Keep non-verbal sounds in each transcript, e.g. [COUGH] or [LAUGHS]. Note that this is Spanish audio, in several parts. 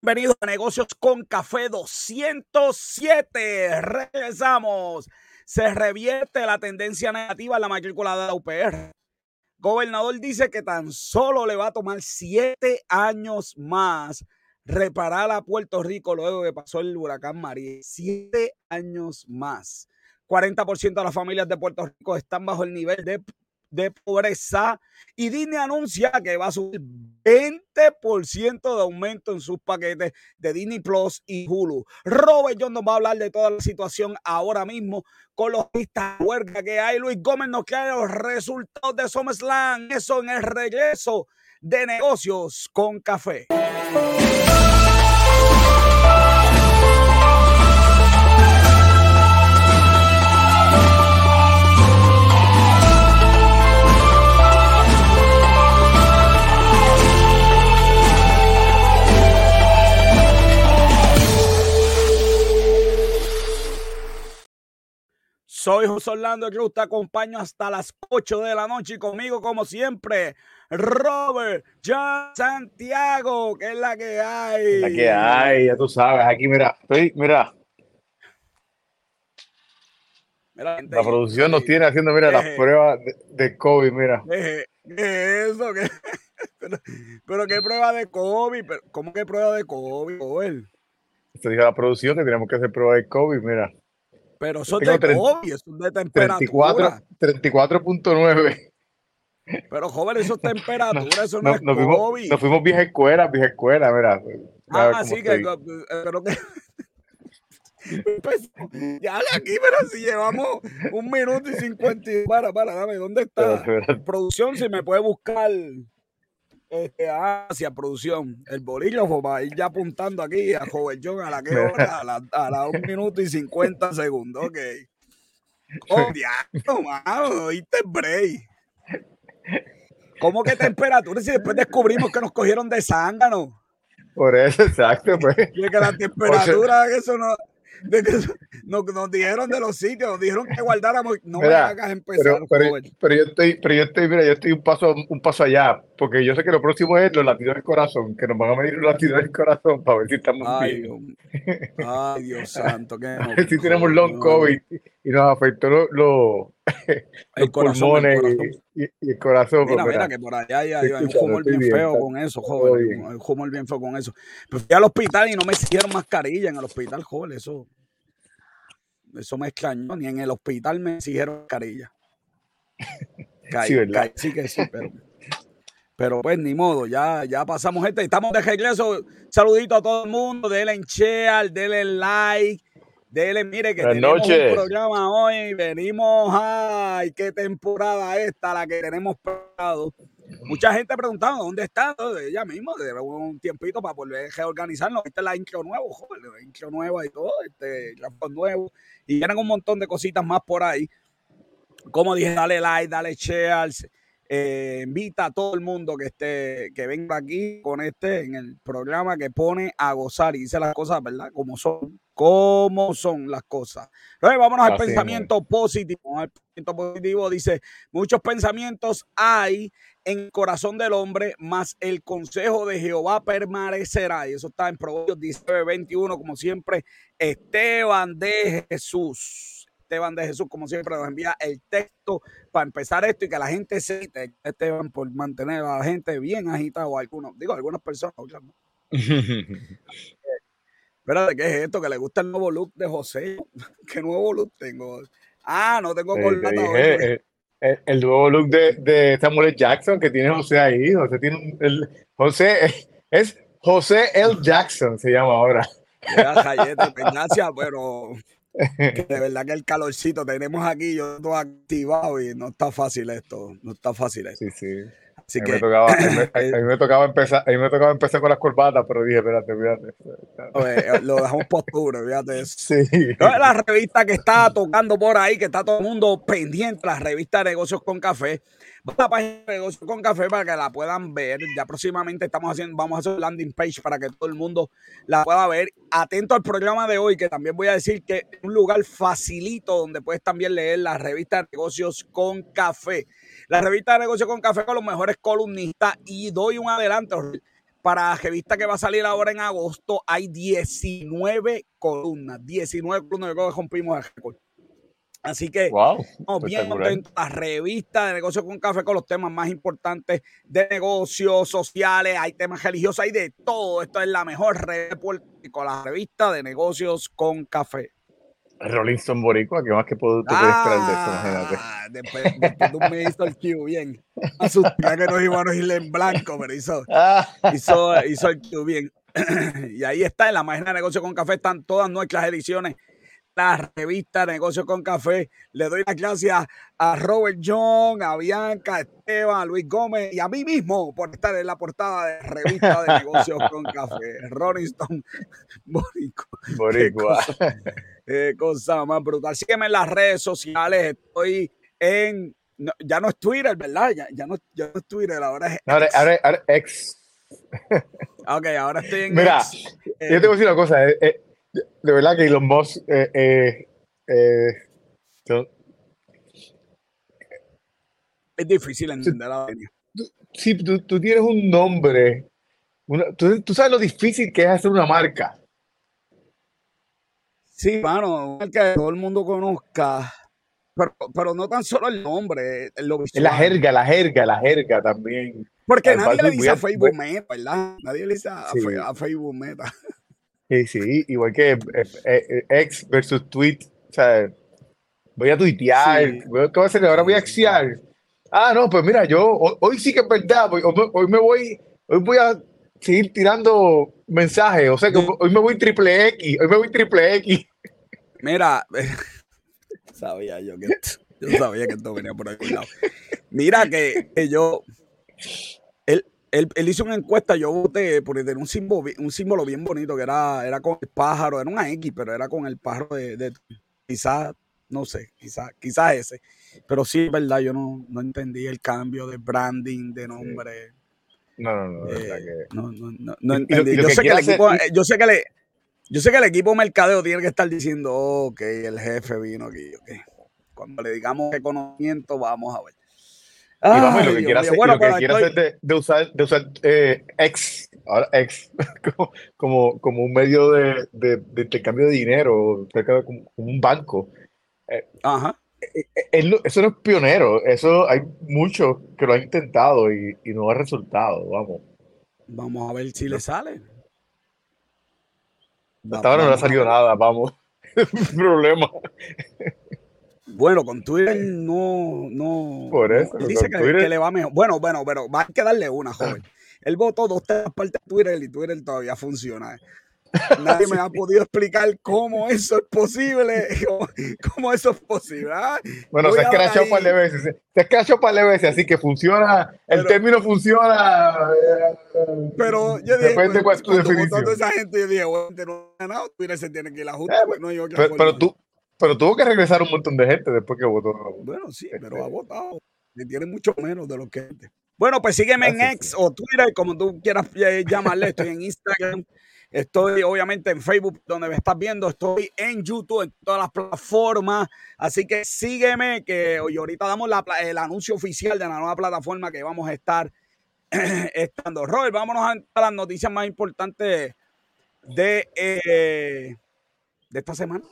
Bienvenidos a Negocios con Café 207. Regresamos. Se revierte la tendencia negativa en la matrícula de la UPR. Gobernador dice que tan solo le va a tomar siete años más reparar a Puerto Rico luego que pasó el huracán María. Siete años más. 40% de las familias de Puerto Rico están bajo el nivel de de pobreza y Disney anuncia que va a subir 20% de aumento en sus paquetes de Disney Plus y Hulu. Robert John nos va a hablar de toda la situación ahora mismo con los pistas huelga que hay. Luis Gómez nos trae los resultados de SummerSlam. Eso en el regreso de negocios con café. Soy José Orlando Cruz, te acompaño hasta las 8 de la noche y conmigo, como siempre, Robert John Santiago, que es la que hay. La que hay, ya tú sabes. Aquí, mira, estoy, mira. la producción nos tiene haciendo, mira, las pruebas de, COVID, mira. ¿Qué es eso? ¿Qué? [LAUGHS] Pero, qué prueba de COVID, ¿cómo que prueba de COVID, Joel? Se dijo la producción que tenemos que hacer prueba de COVID, mira. Pero eso es de COVID, eso es de temperatura. 34.9. Pero joven, eso es [LAUGHS] temperatura, eso no, es nos COVID. Fuimos, nos fuimos vieja escuela, vieja escuela, mira. Ah, sí, que, pero que [LAUGHS] pues, ya aquí, pero si llevamos un minuto y cincuenta. Para, para, dame, ¿dónde está? Producción, si me puede buscar este, hacia producción. El bolígrafo va a ir ya apuntando aquí a Joven John a la que hora, a la, a la un minuto y cincuenta segundos. Ok. [LAUGHS] Oh, diablo, mano, oíste break. ¿Cómo que temperatura? Si después descubrimos que nos cogieron de zángano. Por eso, exacto, pues. Y que la temperatura, eso no [LAUGHS] nos, nos, dijeron de los sitios, nos dijeron que guardáramos. No me hagas empezar. Pero, pero, yo estoy, pero yo estoy, mira, yo estoy un paso, un paso allá, porque yo sé que lo próximo es los latidos del corazón, que nos van a medir los latidos del corazón para ver si estamos ay, bien. [LAUGHS] ay, Dios santo, que si tenemos long COVID y nos afectó [LAUGHS] los, lo, el pulmones Y, el corazón. Mira, mira, que por allá hay, hay un humor bien, feo con eso, joven. Un humor bien feo con eso. Pero fui al hospital y no me hicieron mascarilla en el hospital, joven. Eso, eso me extrañó. Ni en el hospital me exigieron mascarilla. [LAUGHS] sí, ¿verdad? sí que sí, pero. Pero pues ni modo, ya, ya pasamos este. Estamos de regreso. Saludito a todo el mundo. Denle en share, denle like Dele, mire que tenemos un programa hoy. Venimos, ay, qué temporada esta la que tenemos preparado. Mucha gente preguntando dónde está, ella mismo, de un tiempito para volver a reorganizarnos. Esta es la intro nuevo, joder, la intro nueva y todo, este nuevo. Y vienen un montón de cositas más por ahí. Como dije, dale like, dale share, eh, invita a todo el mundo que esté, que venga aquí con este en el programa que pone a gozar y dice las cosas, ¿verdad? Como son, como son las cosas. Entonces, vámonos al pensamiento positivo. Al pensamiento positivo dice: muchos pensamientos hay en el corazón del hombre, más el consejo de Jehová permanecerá. Y eso está en Proverbios 19, 21, como siempre, Esteban de Jesús. Esteban de Jesús, como siempre, nos envía el texto para empezar esto y que la gente se Esteban por mantener a la gente bien agitada o algunos, digo, algunas personas. [LAUGHS] Espérate, ¿qué es esto? Que le gusta el nuevo look de José. [LAUGHS] ¿Qué nuevo look tengo? Ah, no tengo corbata el, el, nuevo look de, de, Samuel Jackson que tiene José ahí. José tiene el, José [LAUGHS] es José L. Jackson, se llama ahora. gracias, [LAUGHS] pero de verdad que el calorcito tenemos aquí, yo todo activado y no está fácil esto, no está fácil esto. Sí, sí. Así a mí, que, me tocaba, a, mí, [LAUGHS] me tocaba empezar, a mí me tocaba empezar con las corbatas, pero dije, espérate. Eh, lo dejamos postura, fíjate [LAUGHS] Sí. la revista que está tocando por ahí, que está todo el mundo pendiente, la revista de negocios con café. Va a la página de negocios con café para que la puedan ver. Ya próximamente estamos haciendo, vamos a hacer landing page para que todo el mundo la pueda ver. Atento al programa de hoy, que también voy a decir que es un lugar facilito donde puedes también leer la revista de negocios con café. La revista de negocios con café con los mejores columnistas y doy un adelanto Para la revista que va a salir ahora en agosto, hay 19 columnas. 19 columnas. Yo creo que rompimos el récord. Así que wow, bien contentos. La revista de negocios con café con los temas más importantes de negocios sociales, hay temas religiosos, hay de todo. Esto es la mejor red con la revista de negocios con café. Rolling Stone Boricua, ¿qué más que puedo tú ah, de eso? Después, después tú me hizo el Q bien. Asusté que nos íbamos a ir en blanco, pero hizo, [LAUGHS] hizo, hizo el Q bien. y ahí está, en la página de negocios con café están todas nuestras ediciones la revista Negocios con Café. Le doy las gracias a Robert John, a Bianca, a Esteban, a Luis Gómez y a mí mismo por estar en la portada de revista de Negocios con Café. Rolling Stone Boricua. Boricua. Qué cosa, más brutal. Sígueme en las redes sociales. Estoy en. ya no es Twitter, ¿verdad? Ya, no, ya no es Twitter, ahora es. Ahora, ahora, ex. ok, ahora estoy en. Mira, yo te voy a decir una cosa. Eh, eh de verdad que Elon Musk eh, eh, eh, es difícil entender la Si tú, tú, tienes un nombre, tú, tú, sabes lo difícil que es hacer una marca. Sí, mano, que todo el mundo conozca. Pero, pero no tan solo el nombre, lo La jerga, la jerga, la jerga también. Porque nadie le dice a Facebook Meta, ¿verdad? Nadie le dice a, a Facebook Meta. Sí, sí, igual que eh, eh, ex versus tweet. O sea, voy a tuitear, ¿qué voy a hacer? Ahora voy a axiar. Ah, no, pues mira, yo hoy, sí que es verdad, hoy, me voy, hoy voy a seguir tirando mensajes, o sea que hoy me voy triple X, hoy me voy triple X. Mira, [LAUGHS] sabía yo que yo sabía que esto venía por algún lado. Mira que, que yo él, hizo una encuesta, yo voté por tener un símbolo, un símbolo bien bonito que era, era con el pájaro, era una X, pero era con el pájaro de, quizás, no sé, quizás quizá ese. Pero sí, es verdad, yo no, no entendí el cambio de branding, de nombre. No, no, no, eh, no, no, no, entendí. yo, sé que el equipo, yo sé que le, yo sé que el equipo mercadeo tiene que estar diciendo, ok, el jefe vino aquí, ok. Cuando le digamos reconocimiento, vamos a ver y vamos, lo que quiera hacer, lo que hacer de, usar, de usar eh, X, ahora X, [LAUGHS] como, como, un medio de, de, intercambio de dinero, como, un banco. Eh, Ajá. Eh, eso no es pionero, eso hay muchos que lo han intentado y, y no ha resultado, vamos. Vamos a ver si le sale. Hasta ahora no ha salido nada, vamos. [LAUGHS] problema. Bueno, con Twitter no, no. Por eso. dice que, le va mejor. Bueno, bueno, pero va a que darle una, joven. [LAUGHS] Él votó dos partes de Twitter y Twitter todavía funciona. Nadie me ha podido explicar cómo eso es posible. [LAUGHS] Cómo, eso es posible. ¿ah? Bueno, se escrachó un par de veces. Se escrachó un par de veces, así que funciona. El término funciona. Pero yo dije. Depende pues, cuál es tu definición. esa gente, yo dije, bueno, no ganado. Twitter se tiene que ir a justa. Eh, pues, no, yo pero, pero tú, pero tuvo que regresar un montón de gente después que votó. Bueno, sí, pero ha este votado. Y tiene mucho menos de lo que gente. Bueno, pues sígueme en X o Twitter, como tú quieras eh, llamarle. Estoy en Instagram. Estoy obviamente en Facebook, donde me estás viendo. Estoy en YouTube, en todas las plataformas. Así que sígueme, que hoy ahorita damos el anuncio oficial de la nueva plataforma que vamos a estar [CLEARS THROAT] estando. Robert, vámonos a las noticias más importantes de, eh, de esta semana.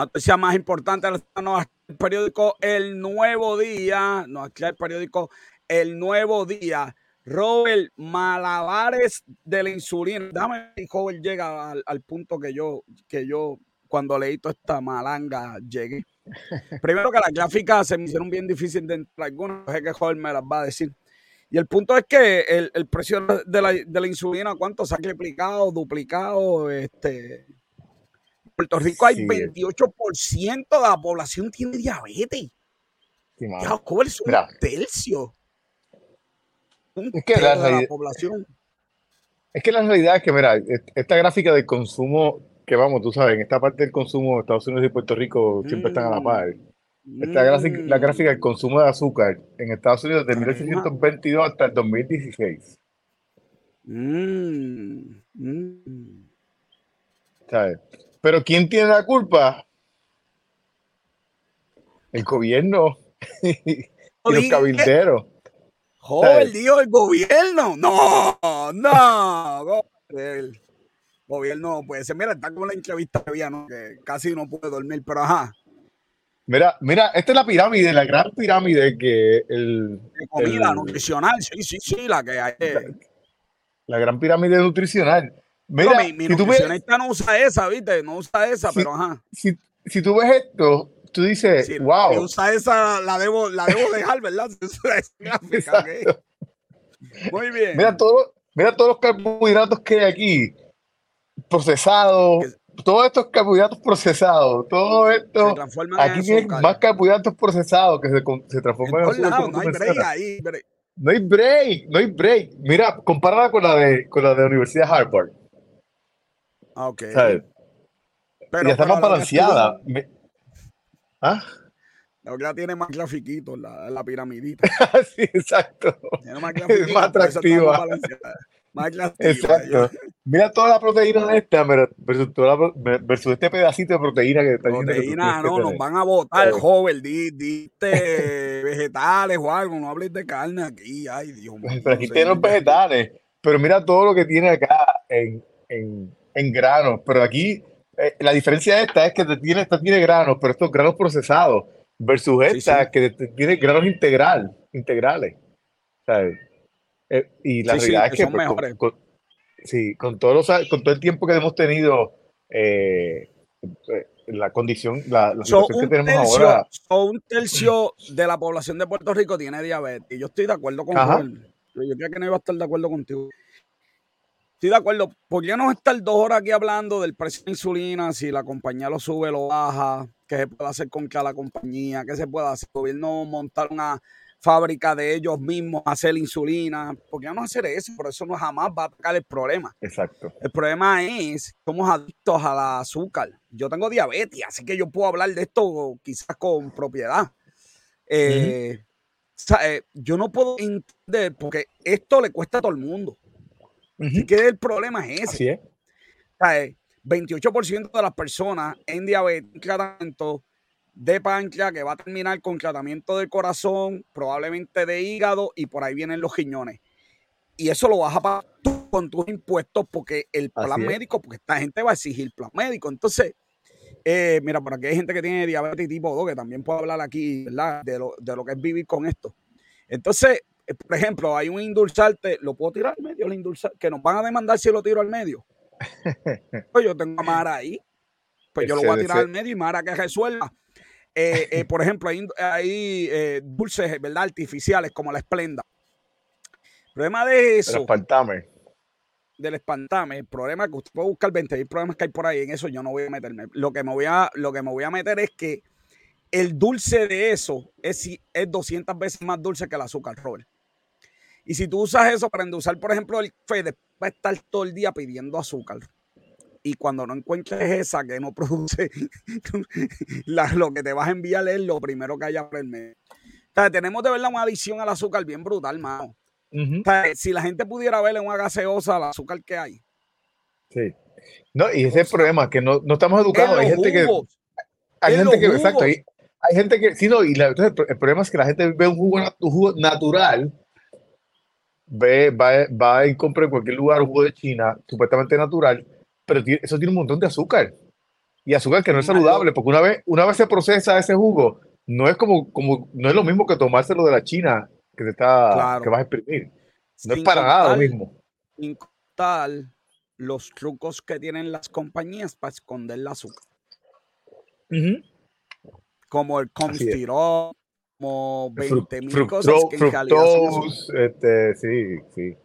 Noticia más importante el periódico El Nuevo Día, no, aquí el periódico El Nuevo Día. Robert, malabares de la insulina. Dame, joven, llega al, punto que yo, que yo, cuando leí toda esta malanga, llegué. [LAUGHS] Primero que las gráficas se me hicieron bien difíciles de entrar. Algunas, que joven me las va a decir. Y el punto es que el, precio de la, de la, insulina, ¿cuánto se ha triplicado, duplicado? Este, Puerto Rico hay 28% de la población tiene diabetes. ya, ¿cómo es un tercio? es que la, de la población. Es que la realidad es que, mira, esta gráfica del consumo, que vamos, tú sabes, en esta parte del consumo Estados Unidos y Puerto Rico siempre están a la par. Esta gráfica, la gráfica del consumo de azúcar en Estados Unidos de 1822 hasta el 2016. Mm, mm. ¿Sabes? Pero ¿quién tiene la culpa? El gobierno [LAUGHS] y los cabilderos. Joder, dios el gobierno. No, no. El gobierno puede ser. Mira, está como la entrevista que ¿no? Que casi no puede dormir, pero ajá. Mira, mira, esta es la pirámide, la gran pirámide que el. De comida nutricional, sí, sí, sí, la que hay. La, gran pirámide nutricional. Mira, mi, mi nutricionista no usa esa, ¿viste? No usa esa, pero ajá. Si, si, tú ves esto, tú dices, wow. Si usa esa, la debo, la debo dejar, ¿verdad? [LAUGHS] es gráfica, Muy bien. Mira, todo, mira todos los carbohidratos que hay aquí, procesados todos estos carbohidratos procesados, todo esto, aquí tienes más carbohidratos procesados que se, se transforman en azúcar. no hay break ahí. No hay break, no hay break. Mira, compárala con la de, con la de Universidad Harvard. Ah, ok. Pero, ya está más balanceada. ¿Ah? La verdad tiene más grafiquitos, la, la piramidita. [LAUGHS] sí, exacto. Tiene más es más atractiva. Más Exacto. Mira toda la proteína de esta versus, este pedacito de proteína que está Proteína, no, nos van a botar, joven, diste vegetales o algo, no hables de carne aquí, ay Dios mío. Pero aquí tiene los vegetales, pero mira todo lo que tiene acá en, en, en granos, pero aquí eh, la diferencia de esta es que tiene, esta tiene granos, pero estos granos procesados, versus esta que tiene granos integral, integrales. ¿sabes? Eh, y la realidad es que, pues, con, sí, con, todos con todo el tiempo que hemos tenido, eh, la condición, la, situación que tenemos ahora. un tercio de la población de Puerto Rico tiene diabetes. Y yo estoy de acuerdo con él. Yo creo que no iba a estar de acuerdo contigo. Estoy de acuerdo. ¿Por qué no estar dos horas aquí hablando del precio de insulina? Si la compañía lo sube, lo baja. ¿Qué se puede hacer con cada compañía? ¿Qué se puede hacer? El gobierno montar una fábrica de ellos mismos hacer insulina. ¿Por qué no hacer eso? Por eso no jamás va a atacar el problema. Exacto. El problema es que somos adictos al azúcar. Yo tengo diabetes, así que yo puedo hablar de esto quizás con propiedad. Eh, eh, yo no puedo entender porque esto le cuesta a todo el mundo. Así que el problema es ese. Así es. 28% de las personas en diabetes, tratamiento, de páncreas que va a terminar con tratamiento del corazón, probablemente de hígado y por ahí vienen los riñones. Y eso lo vas a pagar con tus impuestos porque el plan médico, porque esta gente va a exigir plan médico. Entonces, eh, mira, por aquí hay gente que tiene diabetes tipo 2, que también puedo hablar aquí, ¿verdad? De lo, de lo que es vivir con esto. Entonces, eh, por ejemplo, hay un indulsante, ¿lo puedo tirar al medio? El indulsante, que nos van a demandar si lo tiro al medio. [LAUGHS] pues yo tengo a Mara ahí. Pues yo lo voy a tirar al medio y Mara que resuelva. Eh, eh, por ejemplo, hay, eh, dulces, ¿verdad? Artificiales como la esplenda. El problema de eso. Del espantame. Del espantame. El problema es que usted puede buscar 20 mil problemas que hay por ahí. En eso yo no voy a meterme. Lo que me voy a, lo que me voy a meter es que el dulce de eso es, es 200 veces más dulce que el azúcar, Robert. Y si tú usas eso para endulzar, por ejemplo, el café, va a estar todo el día pidiendo azúcar y cuando no encuentres esa que no produce [LAUGHS] lo que te vas a enviar es lo primero que haya por el medio. tenemos de verdad una adicción al azúcar bien brutal, mano. si la gente pudiera ver en una gaseosa el azúcar que hay. Sí. No, y ese es el problema, que no, no estamos educados. Hay gente que. Hay gente que, exacto, hay, gente que, sí, no, y el, problema es que la gente ve un jugo, un jugo natural, ve, va, va y compra en cualquier lugar jugo de China, supuestamente natural, pero eso tiene un montón de azúcar. Y azúcar que no es saludable, porque una vez, una vez se procesa ese jugo, no es como, como no es lo mismo que tomárselo de la China que te está que vas a exprimir. No es para nada lo mismo. Sin los trucos que tienen las compañías para esconder el azúcar. Como el Constirol, como 20 mil cosas que en este, sí, sí.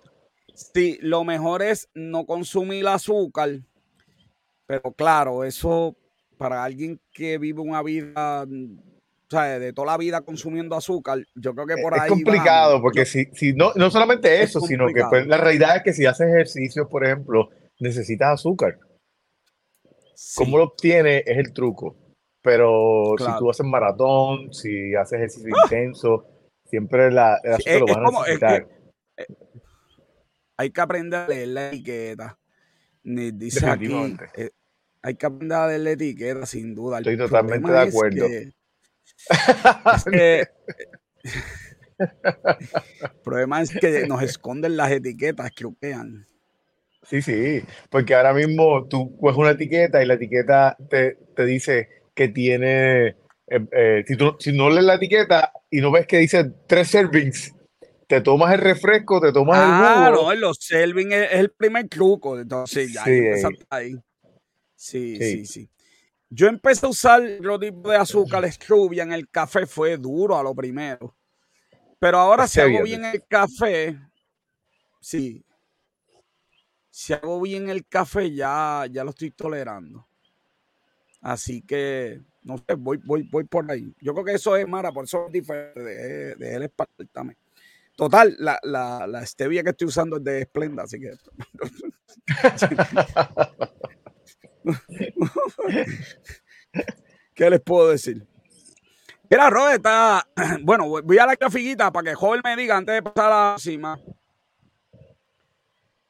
Sí, lo mejor es no consumir azúcar pero claro, eso para alguien que vive una vida, o sea, de toda la vida consumiendo azúcar, yo creo que por ahí. Es complicado, porque si, si no, no solamente eso, sino que pues, la realidad es que si haces ejercicio, por ejemplo, necesitas azúcar. ¿Cómo lo obtienes? Es el truco. Pero si tú haces maratón, si haces ejercicio ¡Ah! intenso, siempre la, lo vas a necesitar. Eh, hay que aprender a leer la etiqueta. Dice aquí, hay que aprender a darle etiqueta, sin duda. Estoy totalmente de acuerdo. [LAUGHS] el problema es que nos esconden las etiquetas, que opean. Sí, sí, porque ahora mismo tú coges una etiqueta y la etiqueta te, dice que tiene, eh, eh, si, tú, si no lees la etiqueta y no ves que dice tres servings, te tomas el refresco, te tomas el jugo. Ah, no, los servings es, el primer truco, entonces ya sí, ahí. Sí, sí, sí, Yo empecé a usar otro tipo de azúcar stevia en el café, fue duro a lo primero. Pero ahora si hago bien el café, sí, si hago bien el café, ya, ya lo estoy tolerando. Así que, no sé, voy, voy, voy por ahí. Yo creo que eso es Mara, por eso es diferente de, de él también. Total, la, la, la stevia que estoy usando es de Splenda, así que. [LAUGHS] ¿Qué les puedo decir? Mira, Robert, está. [CLEARS THROAT] Bueno, voy a la grafiquita para que joven me diga antes de pasar a la cima.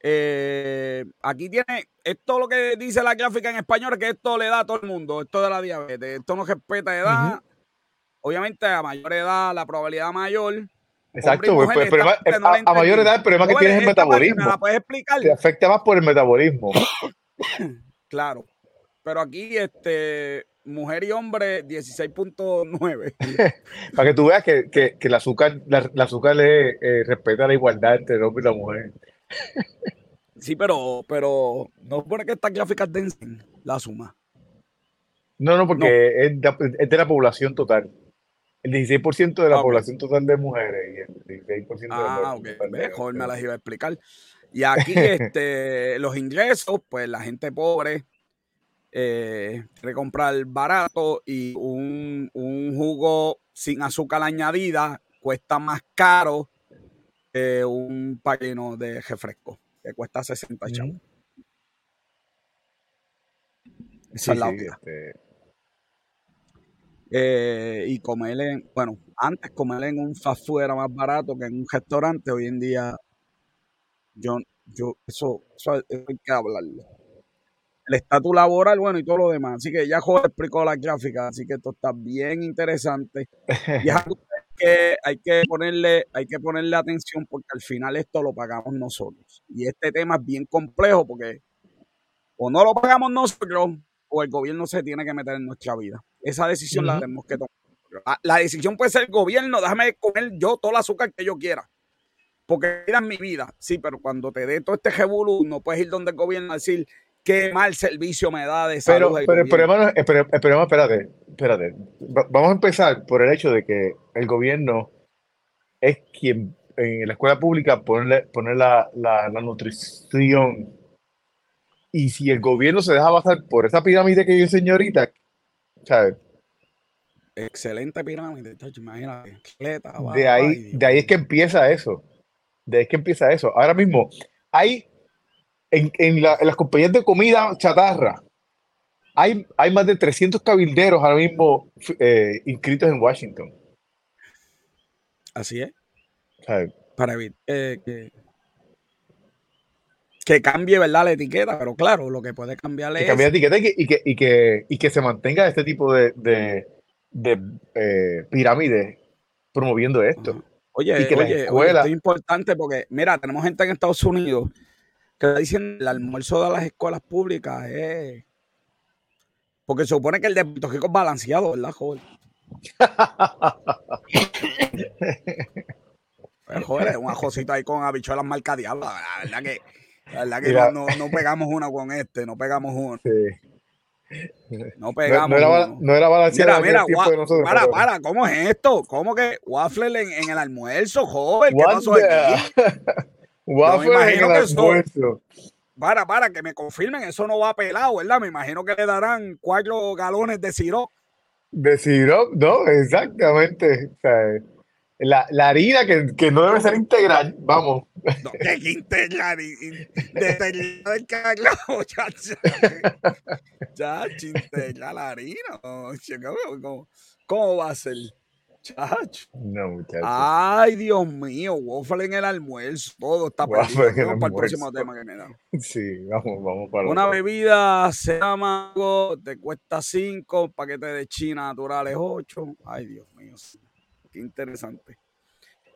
Eh, aquí tiene, esto lo que dice la gráfica en español, que esto le da a todo el mundo, esto de la diabetes, esto no respeta edad. Obviamente a mayor edad la probabilidad mayor. Exacto, pues, a, mayor edad el problema que tienes es el metabolismo. la puedes explicar? Te afecta más por el metabolismo. [COUGHS] claro. Pero aquí, este, mujer y hombre, 16.9. [LAUGHS] Para que tú veas que, que, que el azúcar, la, azúcar le eh, respeta la igualdad entre el hombre y la mujer. Sí, pero, pero no pone que estas gráficas densen la suma. No, no, porque Es, de, la población total. El 16% de la ah, población total de mujeres y el 16% ah, de ok. Mejor me las iba a explicar. Y aquí [LAUGHS] este, los ingresos, pues la gente pobre eh, quiere comprar barato y un, un jugo sin azúcar añadida cuesta más caro un paquino de refresco que cuesta 60 chavos. Esa es la este eh, y comer en, bueno, antes comer en un fast food era más barato que en un restaurante. Hoy en día, yo, yo, eso, eso, hay que hablarlo. El estatus laboral, bueno, y todo lo demás. Así que ya Jorge explicó la gráfica, así que esto está bien interesante. [LAUGHS] Y es que, hay que ponerle, hay que ponerle atención porque al final esto lo pagamos nosotros. Y este tema es bien complejo porque o no lo pagamos nosotros o el gobierno se tiene que meter en nuestra vida. Esa decisión la tenemos que tomar. La, decisión puede ser el gobierno, déjame comer yo todo el azúcar que yo quiera. Porque era mi vida. Sí, pero cuando te dé todo este revolú, no puedes ir donde el gobierno a decir, qué mal servicio me da de salud. Pero, pero, el problema, espérate, espérate. Vamos a empezar por el hecho de que el gobierno es quien en la escuela pública pone, la, la, nutrición. Y si el gobierno se deja basar por esa pirámide que yo señorita, ¿sabes? Excelente pirámide, imagínate. De ahí, de ahí es que empieza eso. De ahí es que empieza eso. Ahora mismo, hay en, las compañías de comida chatarra, hay, hay más de 300 cabilderos ahora mismo eh, inscritos en Washington. Así es. Para evitar que, que, cambie ¿verdad? la etiqueta, pero claro, lo que puede cambiar es. Que cambie la etiqueta y que, y que, y que, se mantenga este tipo de, de, eh, pirámides promoviendo esto. Oye, oye, es importante porque, mira, tenemos gente en Estados Unidos que dicen el almuerzo de las escuelas públicas es. Porque se supone que el de Puerto Rico es balanceado, ¿verdad, joven? pues, joder, es una cosita ahí con habichuelas marcadeadas. La verdad que, la verdad que no, no, pegamos una con este, no pegamos una. No pegamos. No, era, no era balanceado. Mira, mira, de nosotros, para, para, ¿cómo es esto? ¿Cómo que waffle en, en el almuerzo, joven? ¿Qué pasó aquí? [LAUGHS] Waffle en el Para, para, que me confirmen, eso no va pelado, ¿verdad? Me imagino que le darán cuatro galones de sirop. De sirop, no, exactamente. la, la, harina que, que, no debe ser integral, vamos. No, que integral, de del cacao, chacha. Chacha, integral la harina. ¿Cómo, cómo va a ser? Chacho. No, muchachos. Ay, Dios mío, waffle en el almuerzo. Todo está perdido. Vamos para el próximo tema que me da. Sí, vamos, vamos para Una bebida se llama te cuesta 5, paquete de China naturales 8. Ay, Dios mío. Qué interesante.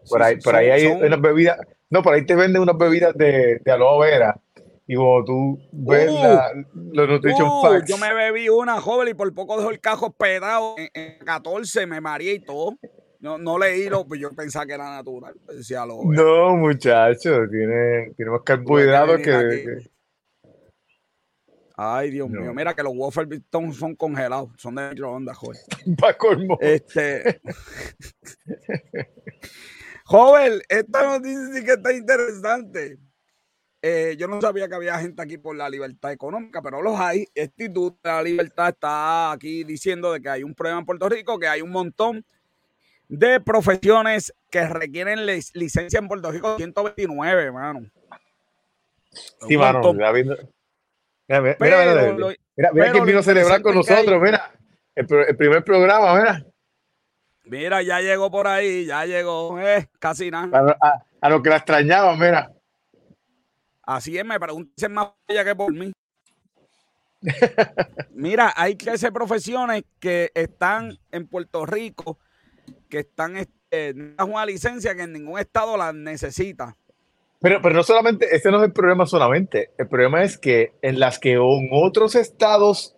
Por ahí, por ahí hay unas bebidas. No, por ahí te venden unas bebidas de, de aloe vera y como tú ves uh, los nutrition uh, facts. Yo me bebí una joven y por poco dejó el cajo pedado en, 14, me mareé y todo. No, no leí lo, pues yo pensaba que era natural. Decía lo, no, muchacho, tiene, tiene más carbohidratos que, Ay, Dios mío, mira que los waffles son congelados, son de microondas, joven. [LAUGHS] Para colmo. Este. [LAUGHS] joven, esta noticia sí que está interesante. Eh, yo no sabía que había gente aquí por la libertad económica, pero los hay. Este Instituto de la Libertad está aquí diciendo de que hay un problema en Puerto Rico, que hay un montón de profesiones que requieren licencia en Puerto Rico 129, hermano. Sí, mano, mira, mira, mira, mira, mira, quién vino a celebrar con nosotros, mira, el, primer programa, mira. Mira, ya llegó por ahí, ya llegó, eh, casi nada. A, a lo que la extrañaba, mira. Así es, me pregunten más ella que por mí. [LAUGHS] Mira, hay clases profesiones que están en Puerto Rico, que están en este, una licencia que en ningún estado la necesita. Pero, pero no solamente, ese no es el problema solamente. El problema es que en las que en otros estados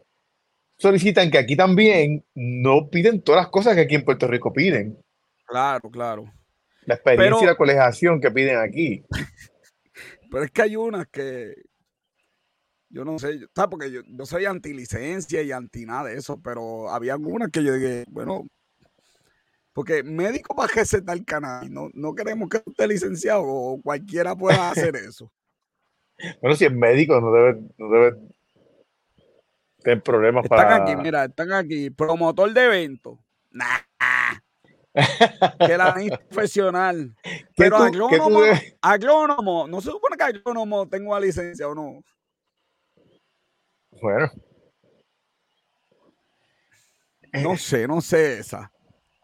solicitan que aquí también no piden todas las cosas que aquí en Puerto Rico piden. Claro, claro. La experiencia y la colegiación que piden aquí. [LAUGHS] Pero es que hay unas que yo no sé, ¿sabes? Porque yo, no soy anti licencia y anti nada de eso, pero había algunas que yo dije, bueno, porque médico para recetar el canal, no, no queremos que esté licenciado o cualquiera pueda hacer [LAUGHS] eso. bueno, si es médico, no debe, no debe tener problemas están para. Están aquí, mira, están aquí. Promotor de eventos. Nah [LAUGHS] que la profesional. [LAUGHS] Pero agrónomo, agrónomo, no se supone que agrónomo tengo licencia o no. Bueno. No sé, no sé esa.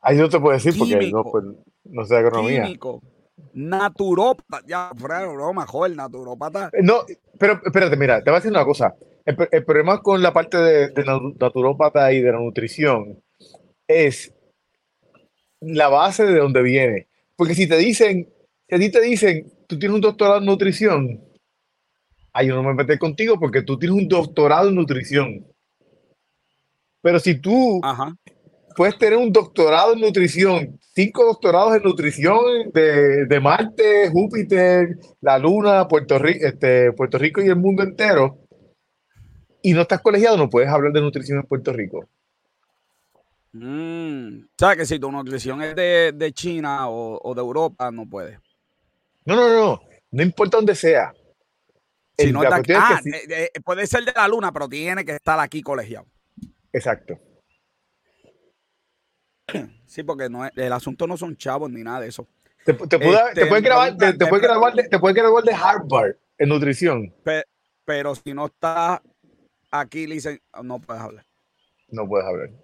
Ahí no te puedo decir porque no, pues, no sé agronomía. Químico, naturópata, ya fuera broma, joder, naturópata. Eh, no, pero espérate, mira, te voy a decir una cosa. El, problema con la parte de, de naturópata y de la nutrición es la base de donde viene. Porque si te dicen, si a ti te dicen, tú tienes un doctorado en nutrición, ay, yo no me meter contigo porque tú tienes un doctorado en nutrición. Pero si tú puedes tener un doctorado en nutrición, cinco doctorados en nutrición de, Marte, Júpiter, la Luna, Puerto Rico, este, Puerto Rico y el mundo entero, y no estás colegiado, no puedes hablar de nutrición en Puerto Rico. Mm, ¿Sabes que si tu nutrición es de, China o, de Europa, no puedes? No, no, no, no importa dónde sea. Si no ah, eh, eh, puede ser de la luna, pero tiene que estar aquí colegiado. Exacto. [CLEARS THROAT] Sí, porque no el asunto no son chavos ni nada de eso. Te, te, este, puede grabar, te, te, grabar de, te puede grabar de Harvard en nutrición. pero si no está aquí, no puedes hablar. No puedes hablar.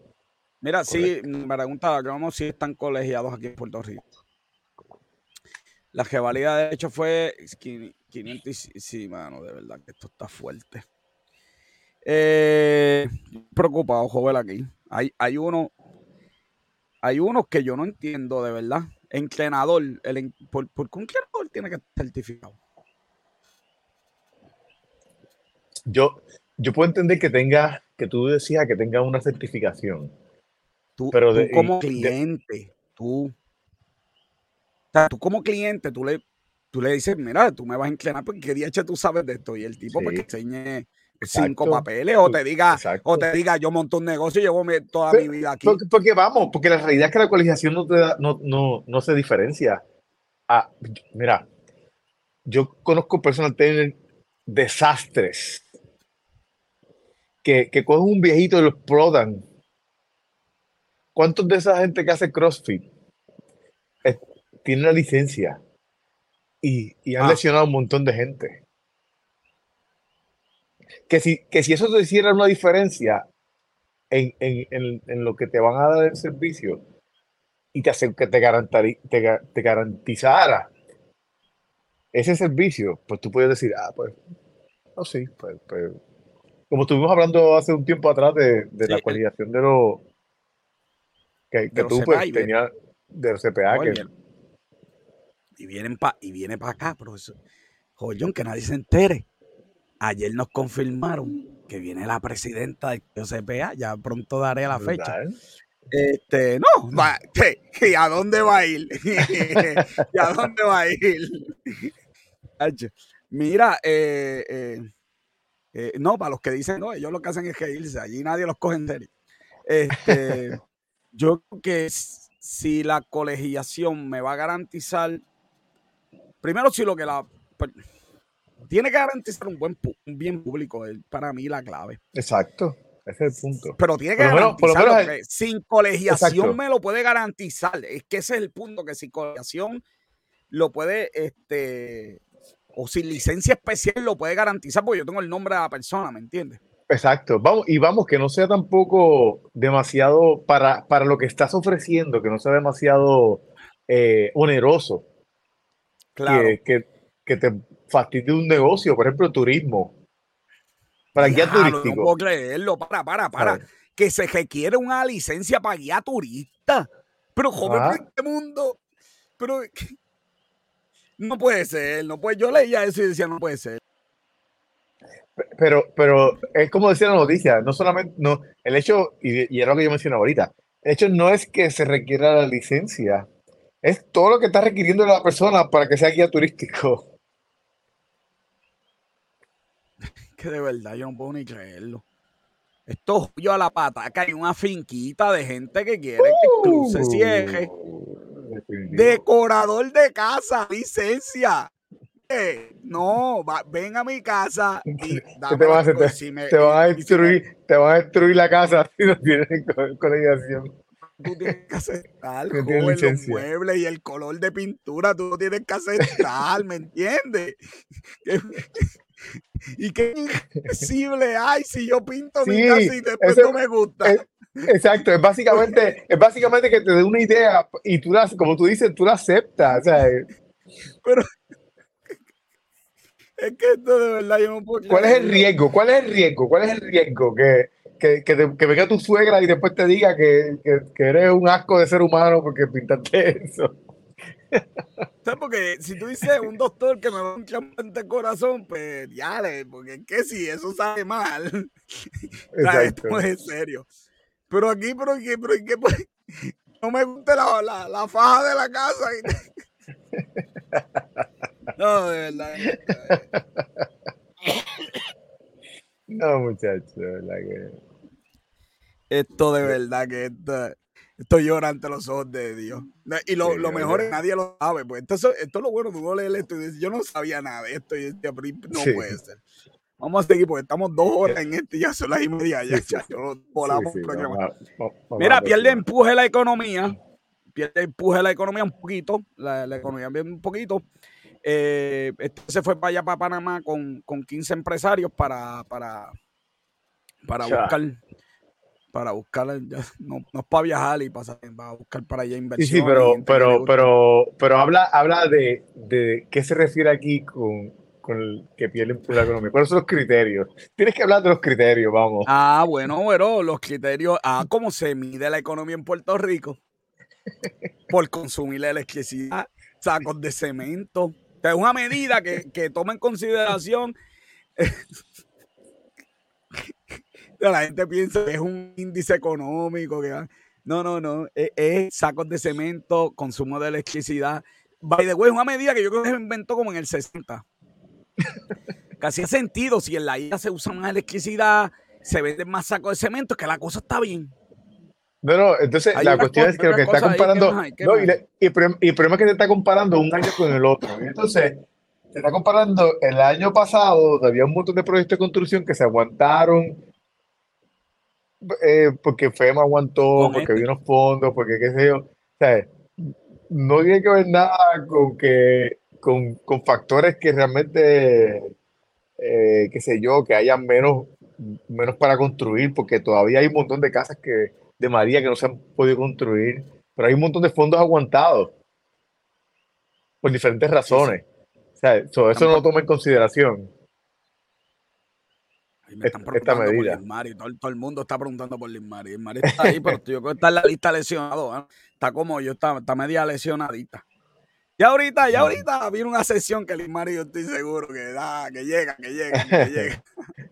Mira, sí, me preguntaba, ¿cómo si están colegiados aquí en Puerto Rico? La que valía de hecho fue 500 sí, mano, de verdad que esto está fuerte. Eh, preocupado, joven, aquí. Hay, hay uno, hay unos que yo no entiendo, de verdad. Entrenador, el, ¿por, ¿por qué un entrenador tiene que estar certificado? Yo, yo puedo entender que tenga, que tú decías que tenga una certificación Tú, Pero como cliente, tú, tú como cliente, tú le, tú le dices, mira, tú me vas a inclinar porque qué día tú sabes de esto. Y el tipo pues que enseñe cinco papeles o te diga, o te diga, yo monto un negocio y llevo toda mi vida aquí. Porque, vamos, porque la realidad es que la colegiación no, te no, no, no se diferencia. Ah, mira, yo conozco personas que tienen desastres que, que cogen un viejito y lo explotan ¿Cuántos de esa gente que hace CrossFit eh, tiene una licencia y, han ah. lesionado a un montón de gente? Que si, que si eso te hiciera una diferencia en, lo que te van a dar el servicio, y te, que te, te, garantizara ese servicio, pues tú puedes decir, ah, pues, no, sí, pues, pues como estuvimos hablando hace un tiempo atrás de, la actualización de los que, tú pues, tenías de los CPA. que, y vienen pa, y viene para acá, profesor. Joyón, que nadie se entere. Ayer nos confirmaron que viene la presidenta del CPA, ya pronto daré la fecha. Este, no, va, ¿y a dónde va a ir? [LAUGHS] ¿Y a dónde va a ir? Mira, eh, eh, eh, no, para los que dicen, no, ellos lo que hacen es que irse, allí nadie los coge en serio. Este, yo creo que si la colegiación me va a garantizar, primero si lo que la... Pues, tiene que garantizar un buen un bien público, es para mí la clave. Exacto. Ese es el punto. Pero tiene que garantizarlo. sin colegiación me lo puede garantizar. Es que ese es el punto, que sin colegiación lo puede, este, o sin licencia especial lo puede garantizar, porque yo tengo el nombre de la persona, ¿me entiendes? Exacto, vamos, y vamos, que no sea tampoco demasiado para, para lo que estás ofreciendo, que no sea demasiado eh, oneroso. Claro. Que, que, te fastidie un negocio, por ejemplo, turismo. Para guía turístico. No puedo creerlo, para, para, para. Que se requiere una licencia para guía turista. Pero, joven, en este mundo. Pero [LAUGHS] no puede ser, no puede. Yo leía eso y decía, no puede ser. Pero, pero es como decía la noticia, no solamente, no, el hecho, y, y era lo que yo mencioné ahorita, el hecho no es que se requiera la licencia, es todo lo que está requiriendo la persona para que sea guía turístico. [LAUGHS] Que de verdad yo no puedo ni creerlo. Esto yo a la pataca hay una finquita de gente que quiere que cruce cierre. Decorador de casa, licencia. Eh, no, ven a mi casa y [LAUGHS] te, van a, destruir, te van a destruir la casa [LAUGHS] si no tienes colegiación. Tú tienes que aceptar [LAUGHS] los muebles y el color de pintura, tú tienes que aceptar, ¿me entiendes? y qué invisible ay si yo pinto mi casa y después no me gusta. Exacto, es básicamente, es básicamente que te dé una idea y tú las, como tú dices, tú la aceptas. Pero es que esto de verdad yo no puedo. ¿Cuál es el riesgo? ¿Cuál es el riesgo? ¿Cuál es el riesgo? Que, que, que, venga tu suegra y después te diga que, que, eres un asco de ser humano porque pintaste eso. [LAUGHS] ¿Sabes? Porque si tú dices un doctor que me va a un de corazón, pues ya, porque es que si eso sale mal, [LAUGHS] esto es serio. Pero aquí, pero aquí, pero aquí, pues, [LAUGHS] no me gusta la, la, la, faja de la casa. No, de verdad. No, muchachos, de verdad que. Esto de verdad que esto, esto llora ante los ojos de Dios. Y lo, lo mejor es nadie lo sabe. Pues esto, esto es lo bueno, tú no lees esto y dices, yo no sabía nada de esto y no puede ser. Vamos a seguir porque estamos dos horas en este y ya son las y media. Ya, ya, volamos Mira, pierde empuje la economía. Pierde empuje la economía un poquito. La, la economía un poquito. Eh, este se fue para allá, para Panamá, con, con 15 empresarios para, para, para buscar para buscar, no, no es para viajar y para, para buscar para allá inversión. Sí, sí, pero, pero, pero, pero habla, habla de, de qué se refiere aquí con, con el que pierden la economía. ¿Cuáles son los criterios? Tienes que hablar de los criterios, vamos. Ah, bueno, bueno, los criterios, ah, cómo se mide la economía en Puerto Rico. [LAUGHS] Por consumir la electricidad, sacos de cemento. Es una medida que, que toma en consideración [LAUGHS] la gente piensa que es un índice económico. Que, no, no, no. Es, sacos de cemento, consumo de electricidad. By the way, es una medida que yo creo que se inventó como en el 60. Casi hace sentido. Si en la isla se usa más electricidad, se venden más sacos de cemento, que la cosa está bien. No, no, entonces la cuestión es que lo que está comparando. no, y, el problema es que se está comparando un año con el otro. Entonces, se está comparando el año pasado, había un montón de proyectos de construcción que se aguantaron eh, porque FEMA aguantó, porque había unos fondos, porque qué sé yo. O sea, no tiene que ver nada con que con, con factores que realmente, eh, qué sé yo, que haya menos, menos para construir, porque todavía hay un montón de casas que, de María que no se han podido construir. pero hay un montón de fondos aguantados por diferentes razones. O sea, eso, no lo toma en consideración. me están preguntando por Lismari, todo, todo, el mundo está preguntando por Lismari. Lismari está ahí, pero yo creo que está en la lista lesionado. ¿eh? Está como yo, está, está media lesionadita. Y ahorita, ya ahorita viene una sesión que Lismari yo estoy seguro que, da, que llega, que llega, que llega. [LAUGHS]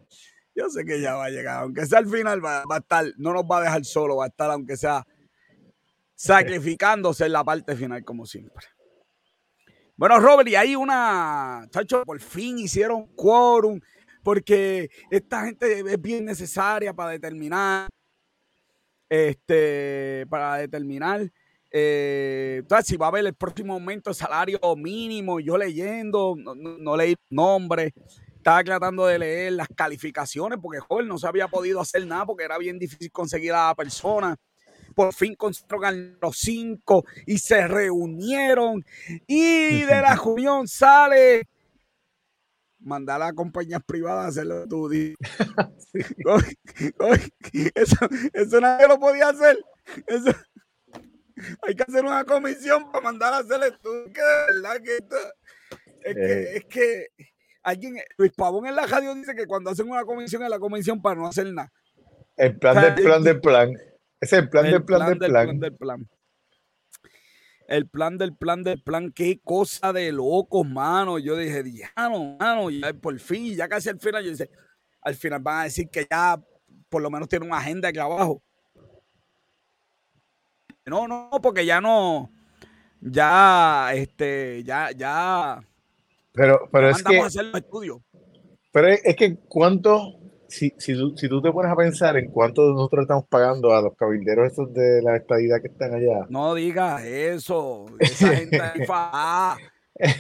yo sé que ya va a llegar. Aunque sea al final, va, va, a estar, no nos va a dejar solo, va a estar, aunque sea sacrificándose en la parte final, como siempre. Bueno, Robert, y hay una, chacho, por fin hicieron quórum, porque esta gente es bien necesaria para determinar, este, para determinar, eh, si va a haber el próximo aumento de salario mínimo, yo leyendo, no, leí nombre, estaba tratando de leer las calificaciones, porque joven no se había podido hacer nada, porque era bien difícil conseguir a la persona por fin construyeron los cinco y se reunieron. Y de la [LAUGHS] reunión sale mandar a compañías privadas a hacerlo tú. [LAUGHS] eso, eso nadie lo podía hacer. hay que hacer una comisión para mandar a hacer el estudio. Que de verdad que es, que, eh. es que alguien, Luis Pavón en la radio dice que cuando hacen una comisión es la comisión para no hacer nada. El plan del plan del plan. Es el plan del plan, del plan. del plan. El plan del plan del plan, qué cosa de locos, mano. Yo dije, diano, mano, ya por fin, ya casi al final, yo dije, al final van a decir que ya por lo menos tiene una agenda aquí abajo. No, no, porque ya no, ya, este, ya, ya. Pero, pero es que. Pero es que cuánto si, si, tú, si tú te pones a pensar en cuánto nosotros estamos pagando a los cabilderos esos de la estadidad que están allá. No digas eso. Esa gente ah,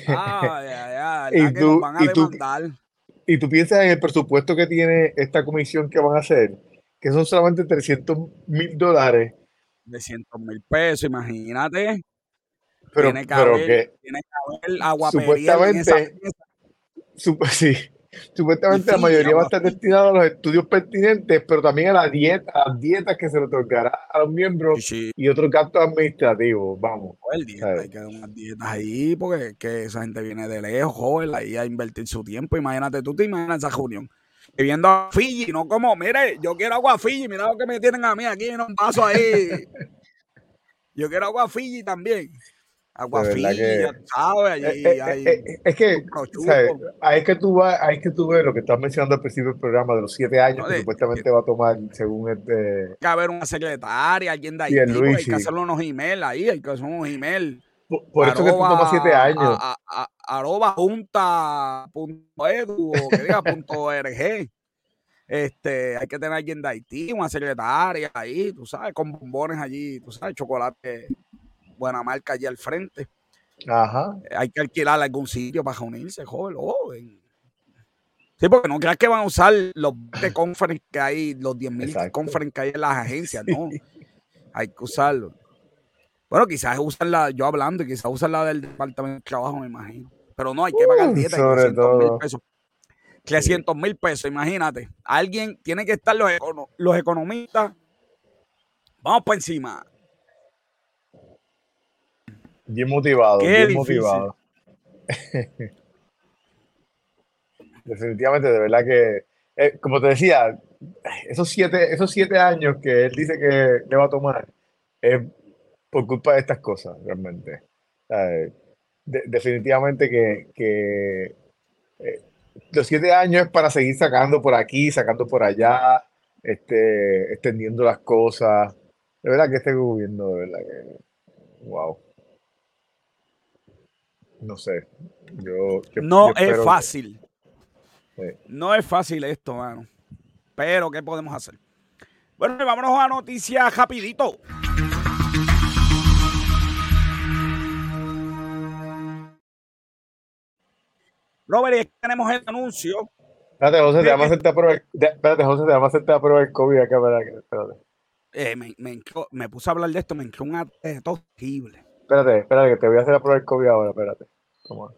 ya, ya, y tú, van a y, tú, y tú piensas en el presupuesto que tiene esta comisión que van a hacer, que son solamente 300 mil dólares. 300 mil pesos, imagínate. Pero, tiene que haber, tiene que haber agua supuestamente, [LAUGHS] sí, Supuestamente la mayoría va a estar destinada a los estudios pertinentes, pero también a la dieta, a las dietas que se le otorgará a los miembros y otros gastos administrativos. Vamos. Hay que dar unas dietas ahí porque que esa gente viene de lejos, joven, ahí a invertir su tiempo. Imagínate, tú te imaginas esa reunión. Viviendo a Fiji, no como, mire, yo quiero agua Fiji, mira lo que me tienen a mí aquí en un vaso ahí. [LAUGHS] yo quiero agua Fiji también. Agua fría, ¿sabes? Allí, eh, eh, eh, es que, ahí es que tú vas, ahí es que tú ves lo que estás mencionando al principio del programa de los siete años que supuestamente va a tomar según este. Hay que haber una secretaria, alguien de ahí. hay que hacerle unos emails ahí, hay que hacer unos emails. Por, eso que tú tomas siete años. A, a, arroba junta punto edu o que diga punto org. Este, hay que tener alguien de Haití, una secretaria ahí, tú sabes, con bombones allí, tú sabes, chocolate buena marca allí al frente. Ajá. Eh, hay que alquilar algún sitio para reunirse, joven. Sí, porque no creas que van a usar los de conference que hay, los 10.000 conference que hay en las agencias, no. [LAUGHS] hay que usarlo. Bueno, quizás usan la, yo hablando, quizás usan la del departamento de trabajo, me imagino. Pero no, hay que pagar dieta, uh, sobre 300 mil pesos. 300 mil pesos, imagínate. Alguien tiene que estar los, los economistas. Vamos por encima. Bien motivado, bien motivado. [LAUGHS] Definitivamente, de verdad que, eh, como te decía, esos siete, esos siete años que él dice que le va a tomar es por culpa de estas cosas, realmente. definitivamente que, eh, los siete años es para seguir sacando por aquí, sacando por allá, este, extendiendo las cosas. De verdad que este gobierno, de verdad que, wow no sé. Yo, no es fácil. No es fácil esto, mano. Pero, ¿qué podemos hacer? Bueno, vámonos a noticias rapidito. Robert, tenemos el anuncio. Espérate, José, te vamos a hacer la prueba. Espérate, José, te vamos a del COVID acá. Espérate. Eh, me, me, puse a hablar de esto, me entró un ato horrible. Espérate, espérate, que te voy a hacer la prueba del COVID ahora, espérate. ¿Cómo?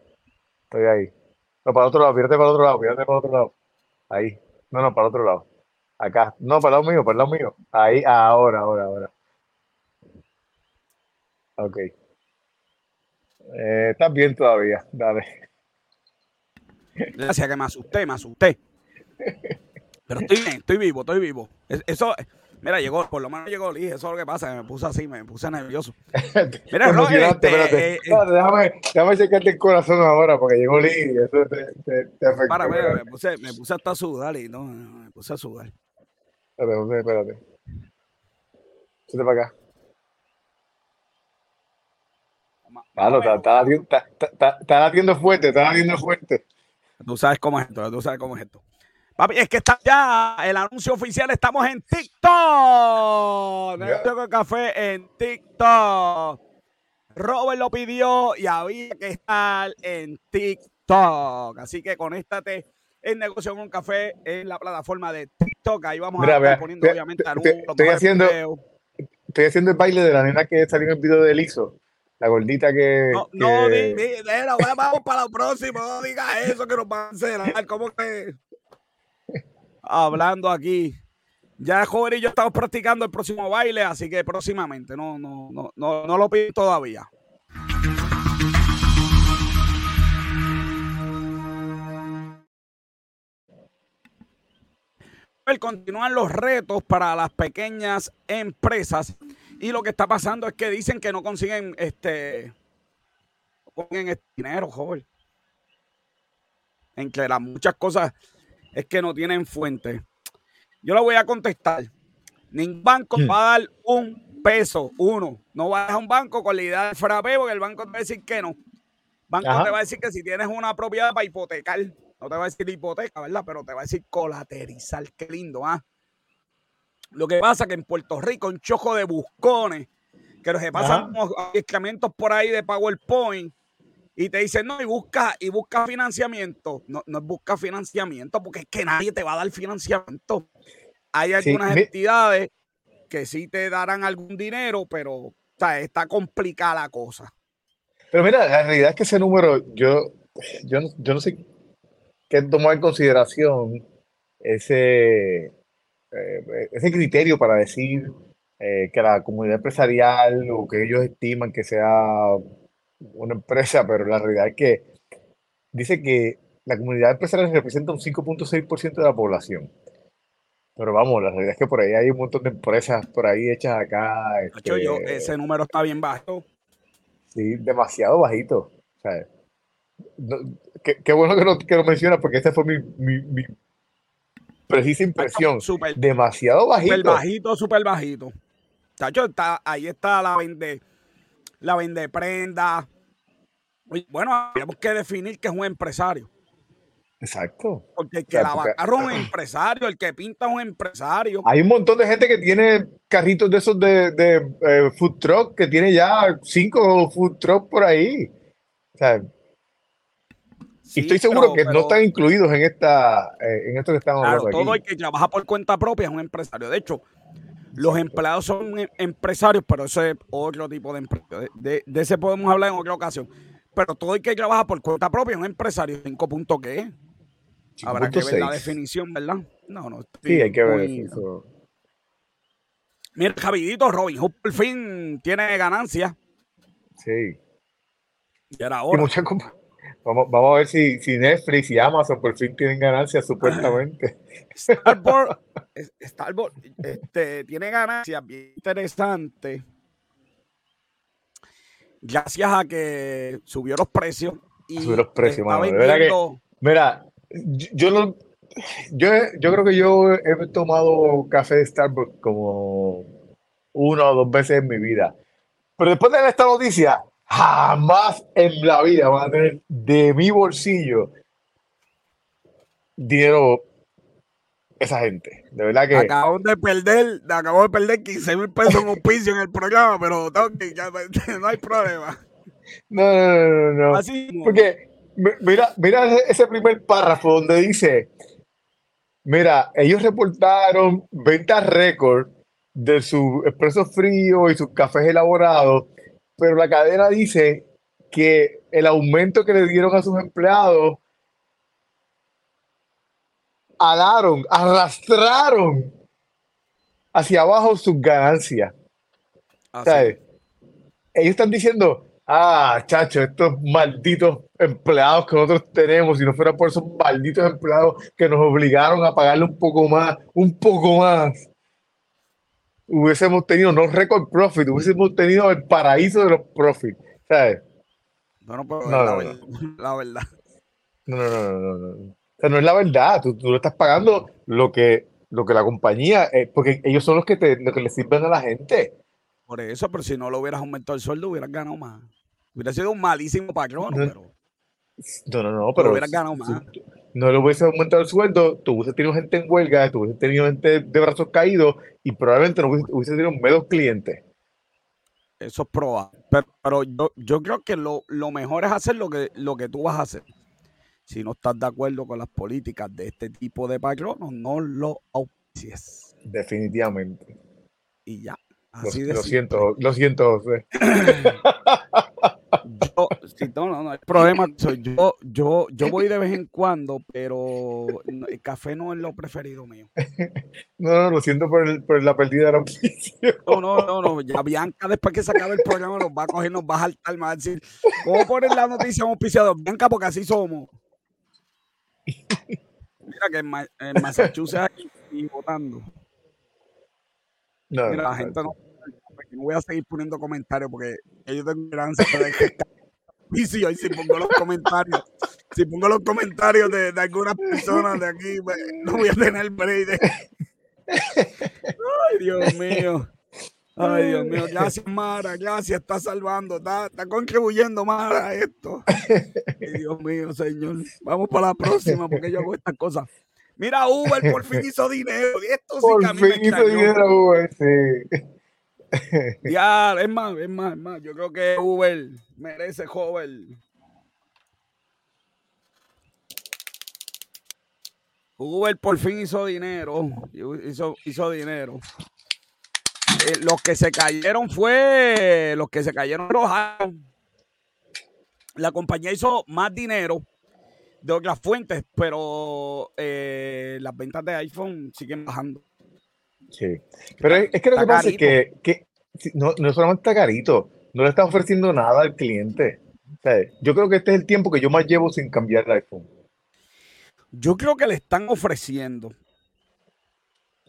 Estoy ahí. No, para el otro lado, fíjate para el otro lado, fíjate para el otro lado. Ahí. No, no, para el otro lado. Acá. No, para el lado mío, para el lado mío. Ahí, ahora, ahora, ahora. Ok. Eh, estás bien todavía, dale. Gracias que me asusté, me asusté. Pero estoy estoy vivo, estoy vivo. Eso, Mira, llegó, por lo menos llegó Lee, eso es lo que pasa, me puse así, me puse nervioso. [LAUGHS] Mira, no, este, espérate. Eh, eh, déjame, déjame checarte el corazón ahora, porque llegó y eso te, te, te afectó. Para, mira, me puse, me puse hasta a sudar y no, me puse a sudar. Espérate, espérate. Siete para acá. Claro, está latiendo fuerte, está latiendo fuerte. Tú sabes cómo es esto, tú sabes cómo es esto. Papi, es que está ya el anuncio oficial. Estamos en TikTok. Yeah. Café en TikTok. Robert lo pidió y había que estar en TikTok. Así que conéctate en Negocio con Café en la plataforma de TikTok. Ahí vamos a estar poniendo, obviamente, anuncios. Estoy haciendo, estoy haciendo el baile de la nena que salió en el video de Lizo. La gordita que. No, no, di, di, vamos para lo próximo. No digas eso que nos van a hacer. ¿Cómo que.? Hablando aquí. Ya joven y yo estamos practicando el próximo baile, así que próximamente, no, no, no, no, no lo pido todavía. Continúan los retos para las pequeñas empresas y lo que está pasando es que dicen que no consiguen este, consiguen este dinero, joven. Entre las muchas cosas es que no tienen fuente. Yo le voy a contestar. Ningún banco hmm. va a dar un peso, uno. No va a dejar un banco con la idea de frappé porque el banco te va a decir que no. El banco te va a decir que si tienes una propiedad para hipotecar, no te va a decir hipoteca, ¿verdad? Pero te va a decir colaterizar. Qué lindo, ¿ah? Lo que pasa es que en Puerto Rico un chojo de buscones que se pasan unos por ahí de PowerPoint y te dicen, no, y busca, y busca financiamiento. No, no busca financiamiento, porque es que nadie te va a dar financiamiento. Hay algunas entidades que sí te darán algún dinero, pero está complicada la cosa. Pero mira, la realidad es que ese número, yo, yo, yo no sé qué tomar en consideración ese, eh, ese criterio para decir eh, que la comunidad empresarial o que ellos estiman que sea una empresa, pero la realidad es que dice que la comunidad empresarial representa un 5.6% de la población. Pero vamos, la realidad es que por ahí hay un montón de empresas por ahí hechas acá. Este, ese número está bien bajo. Sí, demasiado bajito. qué, bueno que lo, que lo mencionas porque esta fue mi, precisa impresión. demasiado bajito. Súper bajito, súper bajito. Chacho, está, ahí está la vende la vende prenda. Bueno, tenemos que definir que es un empresario. Exacto. Porque el que la agarra es un [CLEARS THROAT] empresario, el que pinta es un empresario. Hay un montón de gente que tiene carritos de esos de, de eh, food truck, que tiene ya cinco food truck por ahí. O sea, y estoy seguro que no están incluidos en esta eh, en esto que estamos hablando. Todo el que trabaja por cuenta propia es un empresario. De hecho, los empleados son em, empresarios, pero eso es otro tipo de empleo. De, ese podemos hablar en otra ocasión. Pero todo el que trabaja por cuenta propia es un empresario. ¿Cinco puntos qué? Habrá que ver la definición, ¿verdad? No, no. Sí, hay que ver eso. Mira, Javidito, Robin Hood por fin tiene ganancia. Sí. Y era ahora. Vamos, vamos a ver si, si, Netflix y Amazon por fin tienen ganancias, supuestamente. [LAUGHS] Starboard, Starboard este, tiene ganancias bien interesantes. Gracias a que subió los precios. Y subió los precios, mano. mira, yo no. Yo, yo creo que yo he tomado café de Starbucks como una o dos veces en mi vida. Pero después de esta noticia, jamás en la vida van a tener de mi bolsillo dinero esa gente. De verdad que. Acabo de perder, acabo de perder 15 mil pesos en un [LAUGHS] piso en el programa, pero [LAUGHS] no hay problema. No, no, no, no. Así Porque mira, mira ese primer párrafo donde dice: Mira, ellos reportaron ventas récord de su expreso frío y sus cafés elaborados pero la cadena dice que el aumento que le dieron a sus empleados alaron, arrastraron hacia abajo sus ganancias. ellos están diciendo, ah, chacho, estos malditos empleados que nosotros tenemos, si no fuera por esos malditos empleados que nos obligaron a pagarle un poco más, un poco más, hubiésemos tenido no record profit, hubiésemos tenido el paraíso de los profits, ¿sabes? No, no, pero no, la, verdad, la, verdad. No, no, no, no, no. O sea, no es la verdad. Tú, tú lo estás pagando lo que, lo que la compañía, eh, porque ellos son los que, te, lo que le sirven a la gente. Por eso, pero si no lo hubieras aumentado el sueldo, hubieras ganado más. Hubiera sido un malísimo patrón, no, pero. No, no, no, pero. hubieras ganado más. No le hubiese aumentado el sueldo, tú hubieses tenido gente en huelga, tú hubieses tenido gente de brazos caídos y probablemente no hubiese, tenido menos clientes. Eso es probable. Pero, yo, yo, creo que lo, mejor es hacer lo que, lo que tú vas a hacer. Si no estás de acuerdo con las políticas de este tipo de patronos, no lo auspicies. Definitivamente. Y ya. Así lo, lo siento, lo siento, José. [CLEARS THROAT] [LAUGHS] yo, no, no, no, el problema yo, yo, yo voy de vez en cuando, pero el café no es lo preferido mío. [LAUGHS] No, no, lo siento por, el, por la pérdida de la No, no, no, no, ya Bianca después que se acabe el programa nos va a coger, nos va a saltar, me va a decir, ¿cómo poner la noticia a un auspiciador? Bianca, porque así somos. Mira que en, en Massachusetts y votando. No, Mira, la gente no no voy a seguir poniendo comentarios porque ellos tengo esperanza de que [LAUGHS] y si, si pongo los comentarios, si pongo los comentarios de, de algunas personas de aquí, pues, no voy a tener break Ay, Dios mío. Ay, Dios mío. Gracias, Mara. Gracias. Está salvando. Está, está contribuyendo, Mara, a esto. Ay, Dios mío, Señor. Vamos para la próxima porque yo hago estas cosas. Mira, Uber por fin hizo dinero. esto sí por fin hizo dinero, Uber, sí. [LAUGHS] Ya, es más, es más, es más. Yo creo que Uber merece joven. Uber por fin hizo dinero. Hizo, hizo dinero. Eh, los que se cayeron fue. Los que se cayeron La compañía hizo más dinero de otras fuentes, pero eh, las ventas de iPhone siguen bajando. Sí. Pero es, que lo que pasa es que, no, no solamente está carito, no le está ofreciendo nada al cliente. yo creo que este es el tiempo que yo más llevo sin cambiar el iPhone. Yo creo que le están ofreciendo.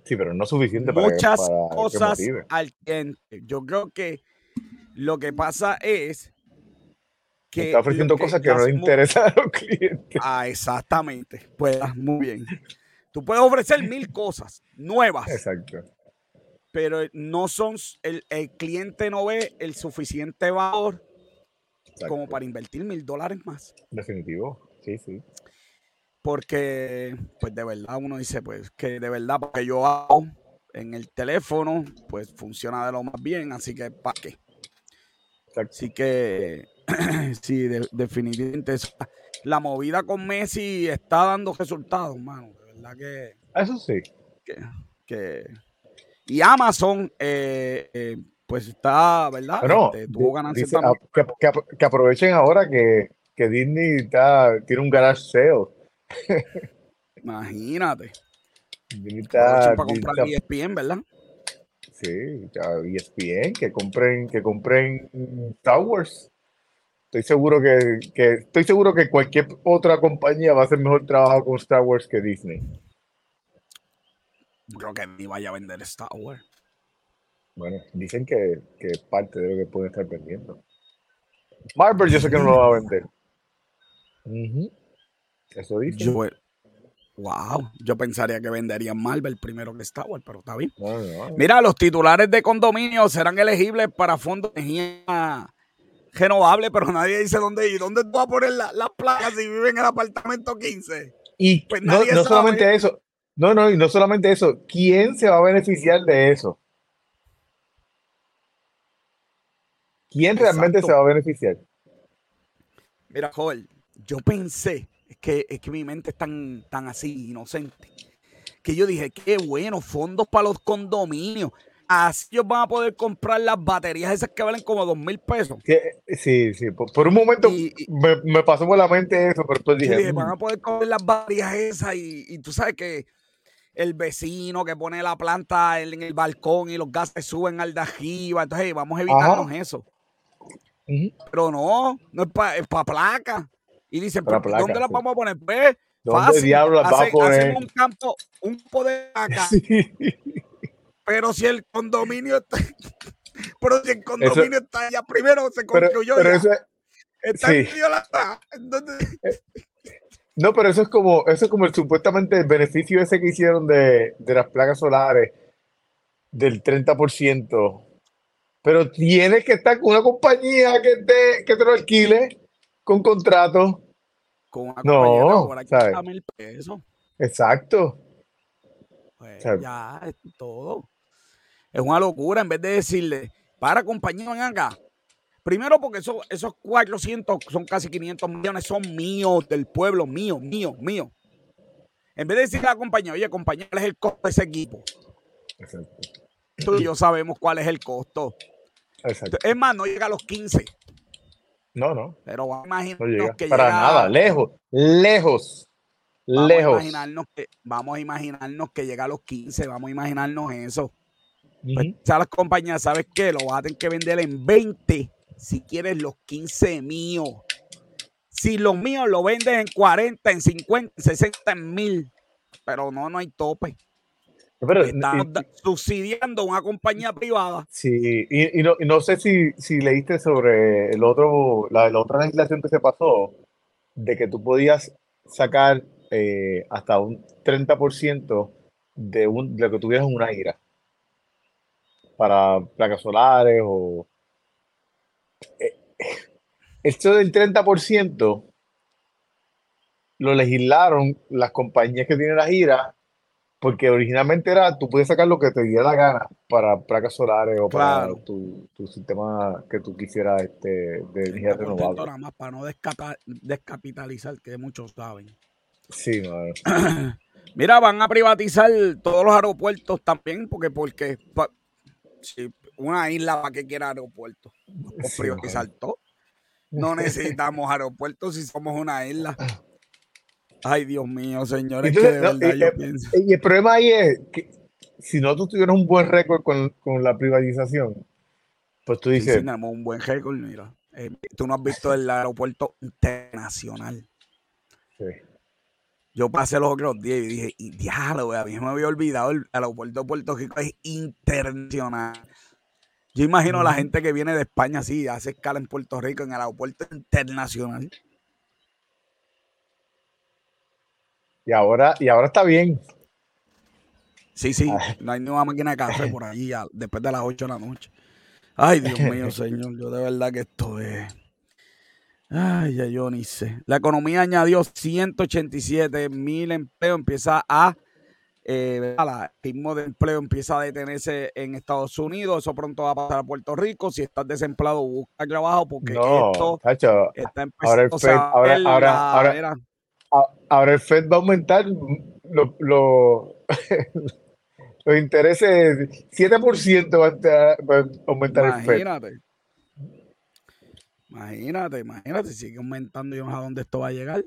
Sí, pero no suficiente para muchas cosas al cliente. Yo creo que lo que pasa es que está ofreciendo cosas que no le interesan a los clientes. Ah, exactamente. Pues muy bien. Tú puedes ofrecer mil cosas nuevas. Exacto. Pero no son, el, cliente no ve el suficiente valor como para invertir mil dólares más. Definitivo, sí, sí. Porque, pues de verdad uno dice, pues que de verdad, porque yo hago en el teléfono, pues funciona de lo más bien, así que ¿para qué? Así que, [CLEARS THROAT] sí, definitivamente la movida con Messi está dando resultados, mano que. Eso sí. Que, y Amazon, eh, eh, pues está, ¿verdad? No, este, tuvo ganancias que, aprovechen ahora que, Disney está, tiene un garage sale. Imagínate. Disney está, para comprar ESPN, ¿verdad? Sí, ya ESPN, que compren, que compren Star Wars. Estoy seguro que, estoy seguro que cualquier otra compañía va a hacer mejor trabajo con Star Wars que Disney. Creo que ni vaya a vender Star Wars. Bueno, dicen que, que parte de lo que puede estar vendiendo. Marvel yo sé que no lo va a vender. Eso dice. wow, yo pensaría que venderían Marvel primero que Star Wars, pero está bien. Mira, los titulares de condominio serán elegibles para fondos de energía renovable, pero nadie dice dónde ir. ¿Dónde tú vas a poner las placas si vive en el apartamento 15? Y pues no, solamente eso, no, no, y no solamente eso, ¿quién se va a beneficiar de eso? ¿Quién realmente se va a beneficiar? Mira, Joel, yo pensé, es que, es que mi mente es tan, tan así, inocente, que yo dije, qué bueno, fondos para los condominios así ellos van a poder comprar las baterías esas que valen como dos mil pesos. Sí, sí, por, un momento me, pasó por la mente eso, pero tú dije, mm". van a poder comprar las baterías esas y, tú sabes que el vecino que pone la planta en, el balcón y los gases suben al de arriba, entonces vamos a evitarnos eso. Pero no, no es para pa placa. Y dicen, ¿dónde las vamos a poner? Pues, ¿Dónde fácil. diablo las va a poner? un campo, un poder acá. [LAUGHS] Pero si el condominio está, [LAUGHS] pero si el condominio está allá primero, se construyó pero, pero ya. está sí. la, [LAUGHS] entonces, eh, no, pero eso es como, eso es como el supuestamente el beneficio ese que hicieron de, de las placas solares del 30%. Pero tienes que estar con una compañía que te, que te lo alquile con contrato. Con una no, compañía mil pesos. Exacto. Pues ya es todo. Es una locura en vez de decirle, para compañía, ven acá. Primero porque eso, esos 400, son casi 500 millones, son míos, del pueblo, mío, mío, mío. En vez de decirle a la compañía, oye, compañía, ¿cuál es el costo de ese equipo? Exacto. Tú y yo sabemos cuál es el costo. Exacto. Es más, no llega a los 15. No, no. Pero vamos a imaginarnos que Para nada, lejos, lejos. Vamos lejos. A imaginarnos que, vamos a imaginarnos que llega a los 15, vamos a imaginarnos eso. Pues, las compañías, ¿sabes qué? Lo vas a tener que vender en 20 si quieres los 15 míos. Si los míos lo vendes en 40, en 50, en 60, en mil. Pero no, no hay tope. Pero, Estamos subsidiando una compañía privada. Sí, y, no, sé si, si, leíste sobre el otro, la, otra legislación que se pasó, de que tú podías sacar eh, hasta un 30% de, un, de lo que tuvieras en una ira para placas solares o... Eh, esto del 30% lo legislaron las compañías que tienen la gira porque originalmente era, tú puedes sacar lo que te diera la gana para placas solares o para tu, sistema que tú quisieras este, de energía renovable. más para no descapitalizar, que muchos saben. Sí, [CLEARS THROAT] Mira, van a privatizar todos los aeropuertos también, porque porque una isla para que quiera aeropuertos. privatizar todo. [LAUGHS] No necesitamos aeropuertos si somos una isla. Ay, Dios mío, señores, y, el problema ahí es que si no tú tuvieras un buen récord con, la privatización, pues tú dices. Sí, tenemos un buen récord, mira. Eh, tú no has visto el aeropuerto internacional. Sí. Yo pasé los otros días y dije, y diálogo, a mí me había olvidado, el aeropuerto de Puerto Rico es internacional. Yo imagino a la gente que viene de España así, hace escala en Puerto Rico, en el aeropuerto internacional. Y ahora, y ahora está bien. Sí, sí, no hay nueva máquina de café [LAUGHS] por allí después de las 8 de la noche. Ay, Dios mío, [LAUGHS] señor, yo de verdad que esto es... Ay, ya yo ni sé. La economía añadió 187 mil empleos, empieza a, eh, el ritmo de empleo empieza a detenerse en Estados Unidos, eso pronto va a pasar a Puerto Rico. Si estás desempleado, busca trabajo porque esto está empezando ahora el FED, ahora, ahora, ahora, el FED va a aumentar lo, lo, [LAUGHS] los intereses, 7% va a, aumentar el FED. Imagínate, imagínate, sigue aumentando y sé a dónde esto va a llegar.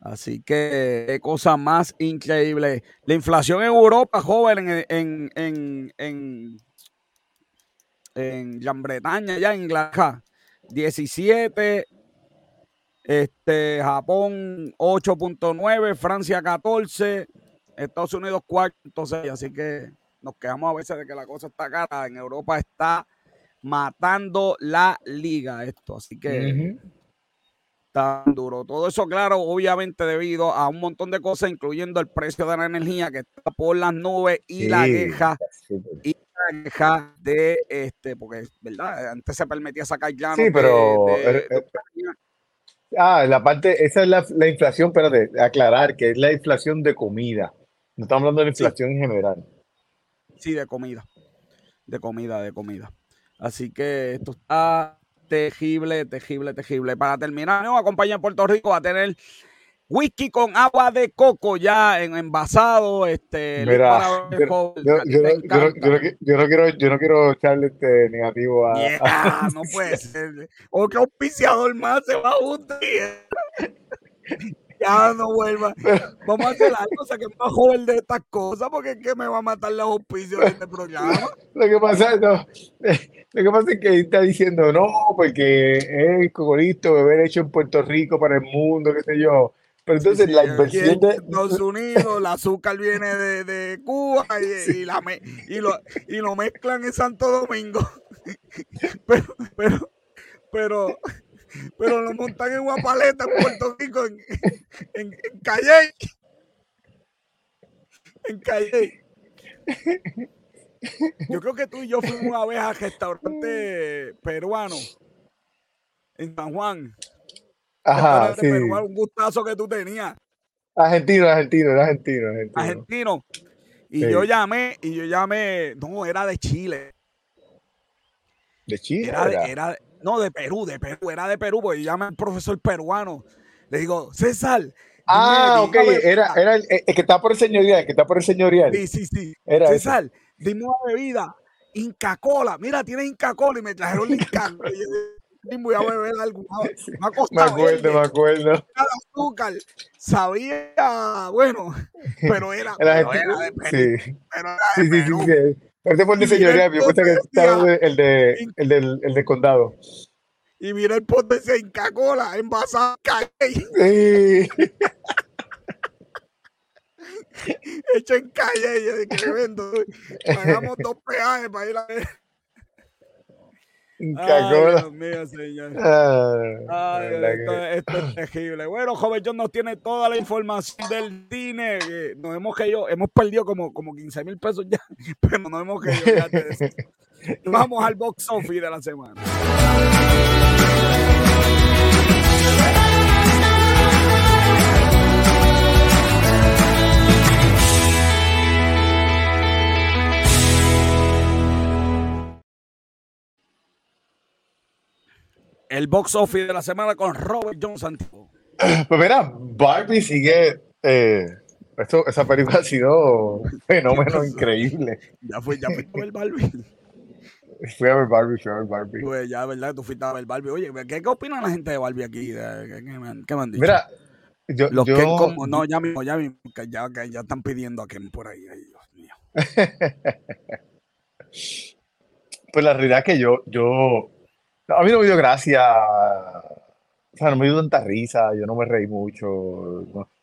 Así que qué cosa más increíble. La inflación en Europa, joven, en, en, en, en, en Gran Bretaña, ya en Inglaterra, 17, este, Japón 8.9, Francia 14, Estados Unidos 4.6. Así que nos quedamos a veces de que la cosa está cara. En Europa está matando la liga esto. Así que tan duro. Todo eso, claro, obviamente debido a un montón de cosas, incluyendo el precio de la energía que está por las nubes y la queja. Y la queja de este, porque, ¿verdad? Antes se permitía sacar llano. Sí, pero. ah, la parte, esa es la, la inflación, pero de aclarar que es la inflación de comida. No estamos hablando de la inflación en general. Sí, de comida. De comida, de comida. Así que esto está tejible, tejible, tejible. Para terminar, una compañía en Puerto Rico a tener whisky con agua de coco ya en envasado. Este, Mira, yo, no quiero, yo no quiero echarle este negativo a. [LAUGHS] no puede ser. O que auspiciador más se va a hundir [LAUGHS] ya no vuelva. Vamos a hacer algo, sea, que es más joven de estas cosas, porque es que me va a matar los auspicios de este programa. [LAUGHS] Lo que pasa es, no, Lo que pasa es que está diciendo, no, porque es cocorito beber hecho en Puerto Rico para el mundo, qué sé yo. Pero entonces la inversión de Estados Unidos, el azúcar viene de, de Cuba y, [LAUGHS] la y, lo, y lo mezclan en Santo Domingo. [LAUGHS] Pero, pero, pero, pero lo montan en una paleta en Puerto Rico, en, en, en Calle. En Calle. Yo creo que tú y yo fuimos una vez al restaurante peruano en San Juan. Ajá, sí. Peruano, un gustazo que tú tenías. Argentino, argentino, era argentino, argentino. Argentino. Y yo llamé, y yo llamé, no, era de Chile. ¿De Chile? Era, era? No, de Perú, de Perú, era de Perú, porque yo llamé al profesor peruano. Le digo, César, Ah, ok, era, era el, el, que está por el señorial, el que está por el señorial. Sí, sí, sí. Era César, dime una bebida, Inca Cola. Mira, tiene Inca Cola y me trajeron el Inca [LAUGHS] Cola. voy a beber algo. Me, ha [LAUGHS] me acuerdo, me acuerdo. azúcar. Sabía, bueno, [LAUGHS] pero era, pero era de Perú. Sí. Pero era de sí, sí, sí, sí. Este fue el de señoría, yo pensé que estaba el de, el, del, el de condado. Y mira el pote de Inca Cola envasado en Sí. [LAUGHS] Hecho en calle, yo de que vendo. [LAUGHS] Pagamos dos peajes para ir a ver. Ay, Dios mío, señor. Ah, Ay, esto, esto, es [LAUGHS] terrible. Bueno, joven John nos tiene toda la información del cine. Nos hemos caído, hemos perdido como, como 15 mil pesos ya, [LAUGHS] pero no hemos caído ya. [LAUGHS] Vamos al box office de la semana. El box office de la semana con Robert John Santiago. [CLEARS THROAT] Pues mira, Barbie sigue. Eh, esto, esa película ha sido un fenómeno increíble. Ya fue, ya fue a ver Barbie. [LAUGHS] Fui a ver Barbie, fui a ver Barbie. Pues ya, ¿verdad? Tú fuiste a ver Barbie. Oye, ¿qué, qué opina la gente de Barbie aquí? ¿Qué, qué, me han dicho? Mira, yo. Los yo... como, no, ya mismo, ya mismo, que ya, que ya están pidiendo a Ken por ahí. Ay, Dios mío. [LAUGHS] pues la realidad es que yo, yo a mí no me dio gracia. O sea, no me dio tanta risa, yo no me reí mucho.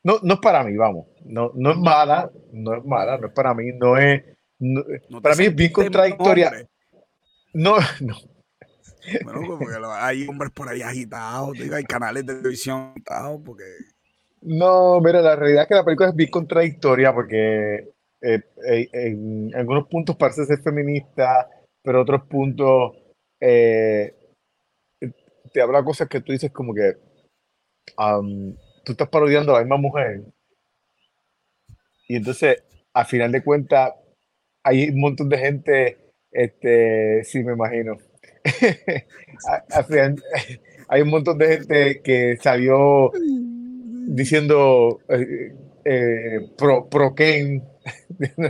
No, no, es para mí, vamos. No, no es mala, no es mala, no es para mí, no es. para mí es bien contradictoria. No, [LAUGHS] no. Bueno, porque hay hombres por ahí agitados, hay canales de televisión agitados, porque. No, mira, la realidad es que la película es bien contradictoria porque eh, eh, en algunos puntos parece ser feminista, pero otros puntos eh, te habla cosas que tú dices como que tú estás parodiando a la misma mujer. Y entonces, a final de cuentas, hay un montón de gente, este, sí, me imagino. [LAUGHS] [LAUGHS] hay un montón de gente que salió diciendo eh, eh, pro, pro Ken, [LAUGHS]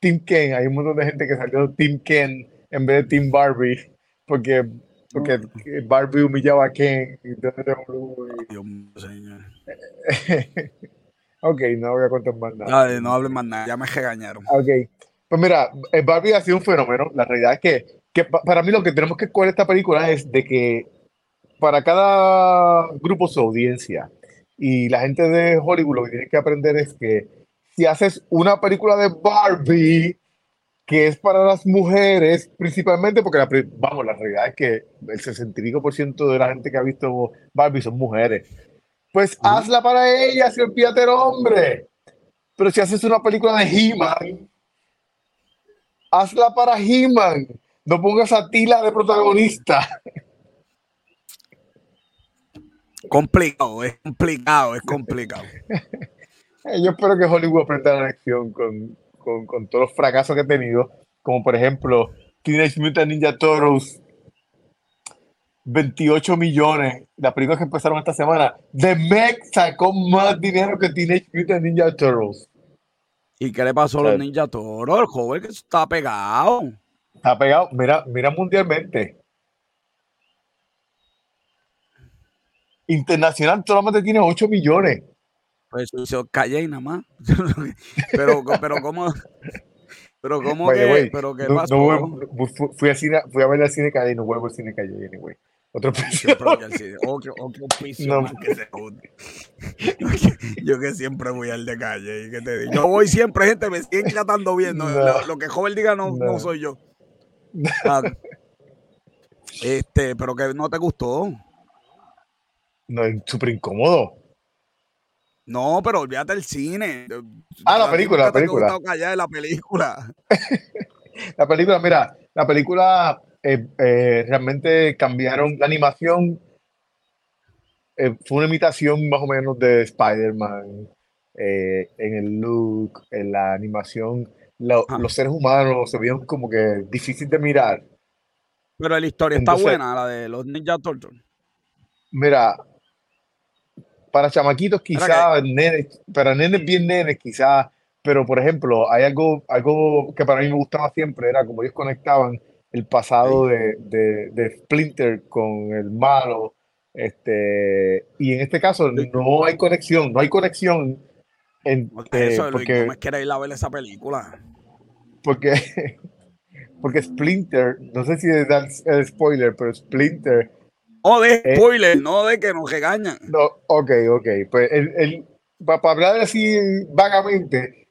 Team Ken. Hay un montón de gente que salió Team Ken en vez de Team Barbie, porque porque Barbie humillaba a Ken. Y Dios mío, señor. [LAUGHS] ok, no voy a contar más nada. no hables más nada, ya me regañaron. Ok. Pues mira, eh, Barbie ha sido un fenómeno. La realidad es que, que para mí lo que tenemos que escoger esta película es de que para cada grupo su audiencia y la gente de Hollywood lo que tiene que aprender es que si haces una película de Barbie, que es para las mujeres, principalmente porque, la, vamos, la realidad es que el 65% de la gente que ha visto Barbie son mujeres. Pues hazla para ellas y olvídate el hombre. Pero si haces una película de He-Man, hazla para He-Man. No pongas a Tila de protagonista. Complicado, es complicado, es complicado. [LAUGHS] Yo espero que Hollywood aprenda la lección con, con, con, todos los fracasos que he tenido, como por ejemplo Teenage Mutant Ninja Turtles, 28 millones, las películas que empezaron esta semana, The Meg sacó más dinero que Teenage Mutant Ninja Turtles. ¿Y qué le pasó a los Ninja Turtles? El joven que está pegado. Está pegado, mira, mira mundialmente. Internacional solamente tiene 8 millones. Pues eso calle nada más. [LAUGHS] pero, pero ¿cómo? Pero cómo que, pero qué pasó? fui, a cine, fui a ver el cine calle y no vuelvo al cine calle anyway. Otro precio. Otro, otro piso más que se [LAUGHS] yo, que, siempre voy al de calle. Y que te digo. Yo voy siempre, gente, me siguen tratando bien. Lo, que joven diga no, no. soy yo. Ah, [LAUGHS] este, pero que no te gustó. No, es súper incómodo. No, pero olvídate del cine. Ah, la película, la película. Callar la película. [LAUGHS] la película, mira, la película eh, eh, realmente cambiaron la animación. Eh, fue una imitación más o menos de Spider-Man en el look, en la animación. los seres humanos se vieron como que difícil de mirar. Pero la historia está buena, la de los Ninja Turtles. Mira, para chamaquitos quizás, para nenes bien nenes quizás, pero por ejemplo, hay algo, algo que para mí me gustaba siempre, era como ellos conectaban el pasado de, de, Splinter con el malo, este, y en este caso no hay conexión, no hay conexión. En, eso, porque, Luis, ir a ver esa película? Porque, [LAUGHS] porque Splinter, no sé si es el spoiler, pero Splinter o de eh, spoiler, no de que nos regañan. No, ok, ok. Pues el, para hablar así vagamente,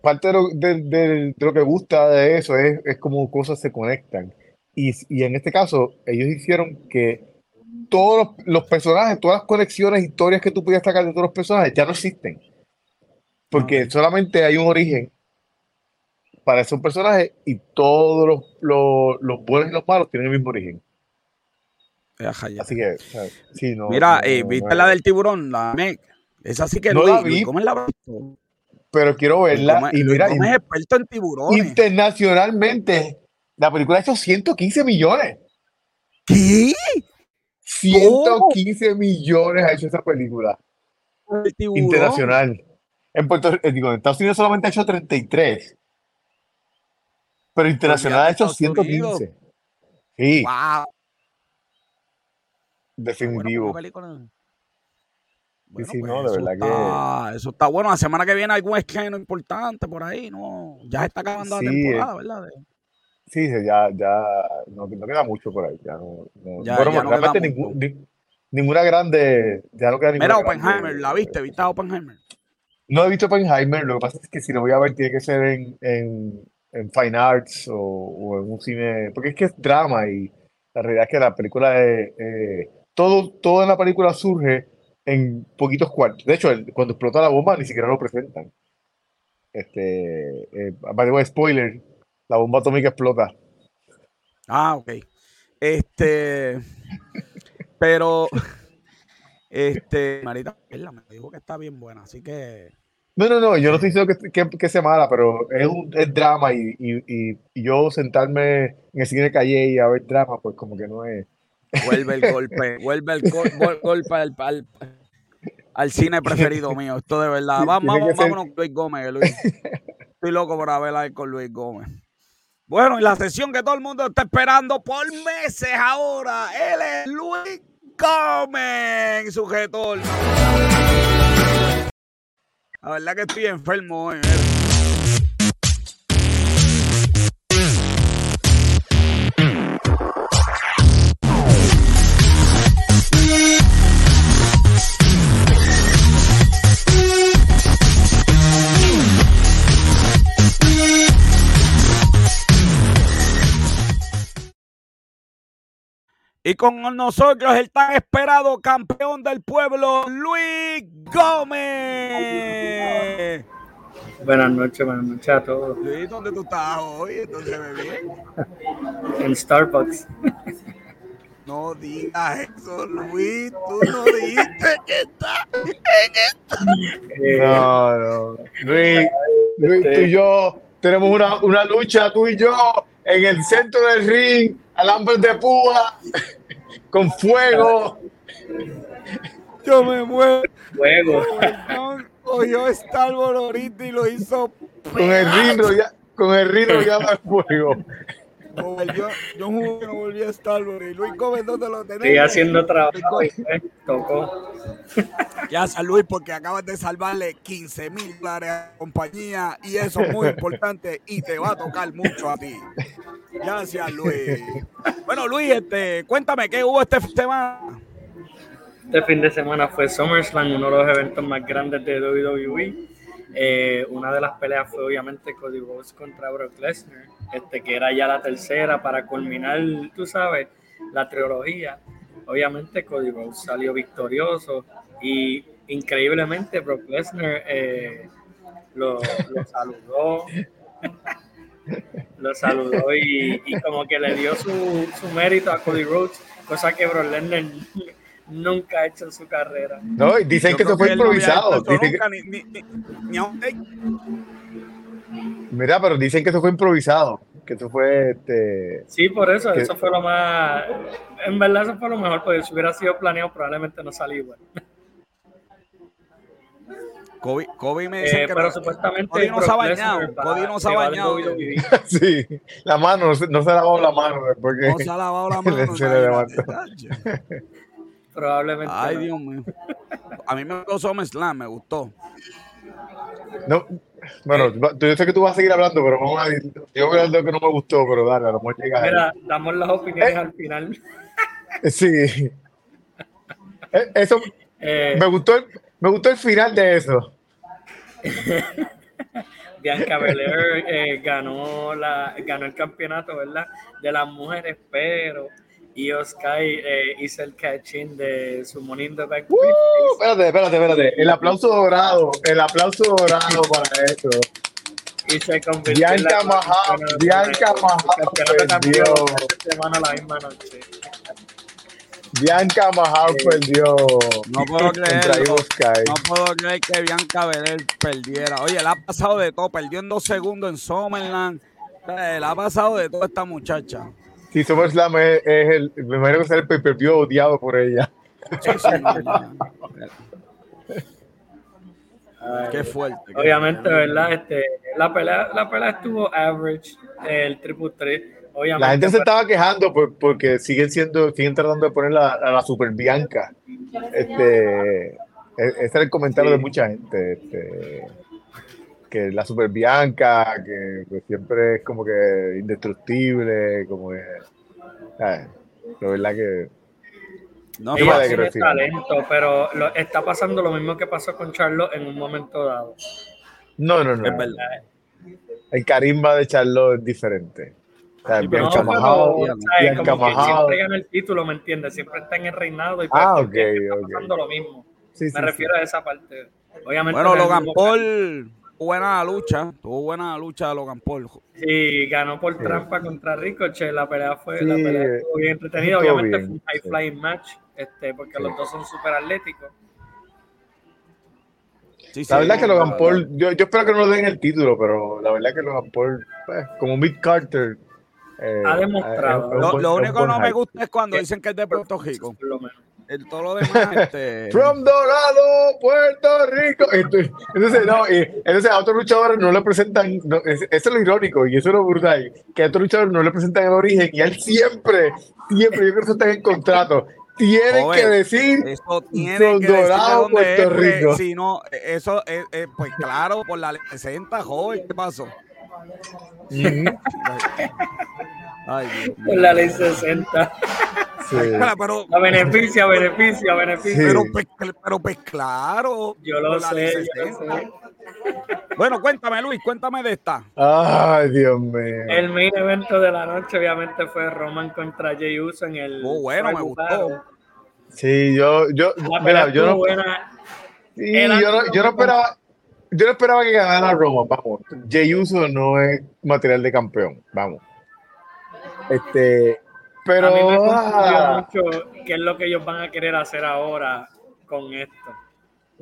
parte de lo, que gusta de eso es, es cómo cosas se conectan. Y, y, en este caso, ellos hicieron que todos los, personajes, todas las conexiones, historias que tú podías sacar de todos los personajes ya no existen. Porque solamente hay un origen para esos personajes y todos los, los, los buenos y los malos tienen el mismo origen. Así que, sí, no. Mira, eh, ¿viste la del tiburón? La MEC. Esa sí que no la vi. ¿Cómo es la Pero quiero verla. y mira, es experto en tiburones. Internacionalmente, la película ha hecho 115 millones. ¿Qué? 115 millones ha hecho esa película. Internacional. En Puerto eh, digo, en Estados Unidos solamente ha hecho 33. Pero internacional ha hecho 115. Sí. Wow. Definitivo. sí, sí, pues no, de verdad que. Eso está bueno. La semana que viene algún esquema importante por ahí, ¿no? Ya se está acabando la temporada, ¿verdad? Sí, ya, ya no, queda mucho por ahí. Ya no, ya, realmente ningún, ninguna grande. Ya no queda Mira, Oppenheimer, ¿la viste? ¿Viste a Oppenheimer? No he visto Oppenheimer, lo que pasa es que si lo voy a ver tiene que ser en, en, en Fine Arts o, o, en un cine, porque es que es drama y la realidad es que la película es, eh, todo, en la película surge en poquitos cuartos. De hecho, cuando explota la bomba ni siquiera lo presentan. Este, eh, spoiler, la bomba atómica explota. Ah, ok. Este, pero, este, Marita, me dijo que está bien buena, así que... No, no, no, yo no estoy diciendo que, que, sea mala, pero es un es drama y, y, y, yo sentarme en el cine de calle y a ver drama, pues como que no es... Vuelve el golpe, vuelve el golpe al, al, cine preferido mío. Esto de verdad. vamos, vámonos con Luis Gómez, Luis. Estoy loco por verla con Luis Gómez. Bueno, y la sesión que todo el mundo está esperando por meses ahora. Él es Luis Gómez, sujeto. La verdad que estoy enfermo hoy. Y con nosotros el tan esperado campeón del pueblo, Luis Gómez. Buenas noches, buenas noches a todos. Luis, ¿dónde tú estás hoy? ¿Dónde se ve bien? En Starbucks. No digas eso, Luis. Tú no dijiste que estás en esta. No, no. Luis, Luis, tú y yo tenemos una, una lucha, tú y yo, en el centro del ring alambres de púa, [LAUGHS] con fuego. Yo me muero. Fuego. Oyó Star ahorita y lo hizo. Con el ya, con el ritmo ya va yo, yo jugué no volví a Star y Luis Gómez, ¿dónde lo tenés? Estoy haciendo trabajo y tocó. Gracias, Luis, porque acabas de salvarle 15 mil dólares a la compañía y eso es muy importante y te va a tocar mucho a ti. Gracias, Luis. Bueno, Luis, este, cuéntame qué hubo este semana. Este fin de semana fue SummerSlam, uno de los eventos más grandes de WWE. Eh, una de las peleas fue obviamente Cody Rhodes contra Brock Lesnar, este, que era ya la tercera para culminar, tú sabes, la trilogía. Obviamente Cody Rhodes salió victorioso y increíblemente Brock Lesnar eh, lo, [LAUGHS] saludó, lo saludó y, y, como que le dio su, su mérito a Cody Rhodes, cosa que Brock Lesnar nunca ha hecho en su carrera. No, dicen que eso fue improvisado. Dicen que... ni, ni, ni Mira, pero dicen que eso fue improvisado. Que eso fue este. Sí, por eso, que... eso fue lo más. En verdad, eso fue lo mejor, porque si hubiera sido planeado, probablemente no salía igual. Kobe, Kobe me dice eh, que pero no, supuestamente Cody no se ha bañado. Cody no se ha bañado. [LAUGHS] sí, la mano, no se, no se ha lavado la mano. Porque no se ha lavado la [LAUGHS] mano. se le levantó. Probablemente. Ay, no. Dios mío. A mí me gustó SummerSlam, me gustó. No, bueno, yo sé que tú vas a seguir hablando, pero vamos a decir, yo voy a decir que no me gustó, pero dale, a lo mejor llega Mira, damos las opiniones Eh. al final. [LAUGHS] Sí. Eh, Eso, Eh, me gustó, el, me gustó el final de eso. [LAUGHS] Bianca Belair eh, ganó, la, ganó el campeonato, ¿verdad? De las mujeres, pero Io Sky eh, hizo el catching de su Money in the Bank. Uh, espérate, espérate, espérate. El aplauso dorado, el aplauso dorado para eso. y se convirtió en Bianca la Mahal, campeona- Bianca perdió. esta semana la misma noche. Bianca Mahal perdió No puedo Sky. No puedo creer que Bianca Belair perdiera. Oye, le ha pasado de todo. Perdió en dos segundos en Summerland. Eh, Le ha pasado de todo esta muchacha. Sí, SummerSlam es, es el, me imagino que será el pay-per-view odiado por ella. Sí, sí, no, no. Ay, Qué fuerte. Obviamente. ¿verdad? Este, la, pelea, la pelea estuvo average, el triple threat. Obviamente, La gente se estaba quejando por- porque siguen siendo, siguen tratando de poner la, a la Super Bianca. Este, e- ese era el comentario Sí. de mucha gente. Este, que la Super Bianca, que pues, siempre es como que indestructible, como que. La verdad que. No, ella sí. talento, pero lo- está pasando lo mismo que pasó con Charlotte en un momento dado. No, no, no. es verdad. El carisma de Charlotte es diferente. O sea, Sí, pero No, Bianca pero. Bianca Como que siempre gana el título, ¿me entiendes? Siempre está en el reinado y pues, Ah, todo el ok, tiempo está ok. pasando lo mismo. Sí, Me sí. refiero a esa parte. Obviamente, Bueno, Logan Paul, buena la lucha. Tuvo buena la lucha de Logan Paul. Sí, ganó por Sí. trampa contra Ricochet. La pelea fue, Sí, la pelea estuvo bien entretenida. Obviamente bien, fue un high sí. flying match, este, porque Sí. los dos son súper atléticos. Sí, sí, La verdad que no, Logan Paul, yo, yo espero que no le den el título, pero la verdad que Logan Paul, pues, como Mick Carter, eh, Ha demostrado. es un Lo, lo es único buen no me gusta es cuando dicen que es de Puerto Rico. Por lo menos. El, todo lo demás, [LAUGHS] este. From Dorado, Puerto Rico. Entonces, no, entonces a otros luchadores no le presentan, no, es- eso es lo irónico y eso es lo brutal, que a otros luchadores no le presentan el origen y él siempre, siempre, yo creo que eso está en el contrato, tienen que decir Eso tiene que Dorado, Puerto es, pues, Rico. Si no, eso, eh, eh, pues claro, por la 60, joven, ¿qué pasó? Ujú, [LAUGHS] Ay, Dios mío. Por la ley 60. sí. Espera, pero, A beneficio, a beneficio, a beneficio. Sí. pero, pues, pero, pues claro. Yo lo la sé, yo lo 60. sé. Bueno, cuéntame, Luis, cuéntame de esta. Ay, Dios mío. El main evento de la noche, obviamente, fue Roman contra Jey Uso en el. Oh, bueno, me gustó. Sí, yo, yo, La mira, yo no, buena. sí, yo no, yo no esperaba, yo no esperaba que ganara Roma, vamos. Jey Uso no es material de campeón, vamos. Este, pero a mí me ah, mucho qué es lo que ellos van a querer hacer ahora con esto.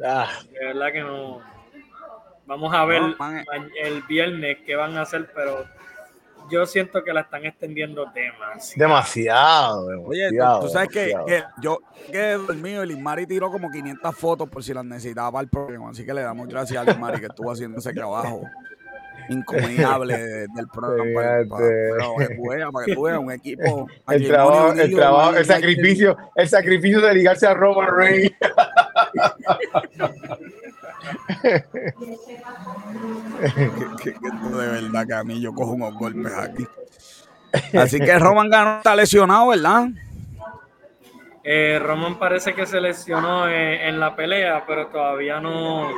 ah, De verdad que no. Vamos a ver No, el viernes qué van a hacer, pero yo siento que la están extendiendo demasiado. demasiado, Oye, tú, demasiado, tú sabes que, demasiado. que yo que dormido y Lismari tiró como 500 fotos por si las necesitaba para el programa. Así que le damos gracias a Lismari que estuvo haciendo ese trabajo incomunicable de- [LAUGHS] del programa. Para, que tú veas, para que tú veas, un equipo. [LAUGHS] el trabajo, el trabajo, el sacrificio, el sacrificio de ligarse a Roman Reigns. [LAUGHS] que, de verdad que a mí yo cojo unos golpes aquí. Así que Roman ganó, está lesionado, ¿verdad? Eh, Roman parece que se lesionó en, la pelea, pero todavía no,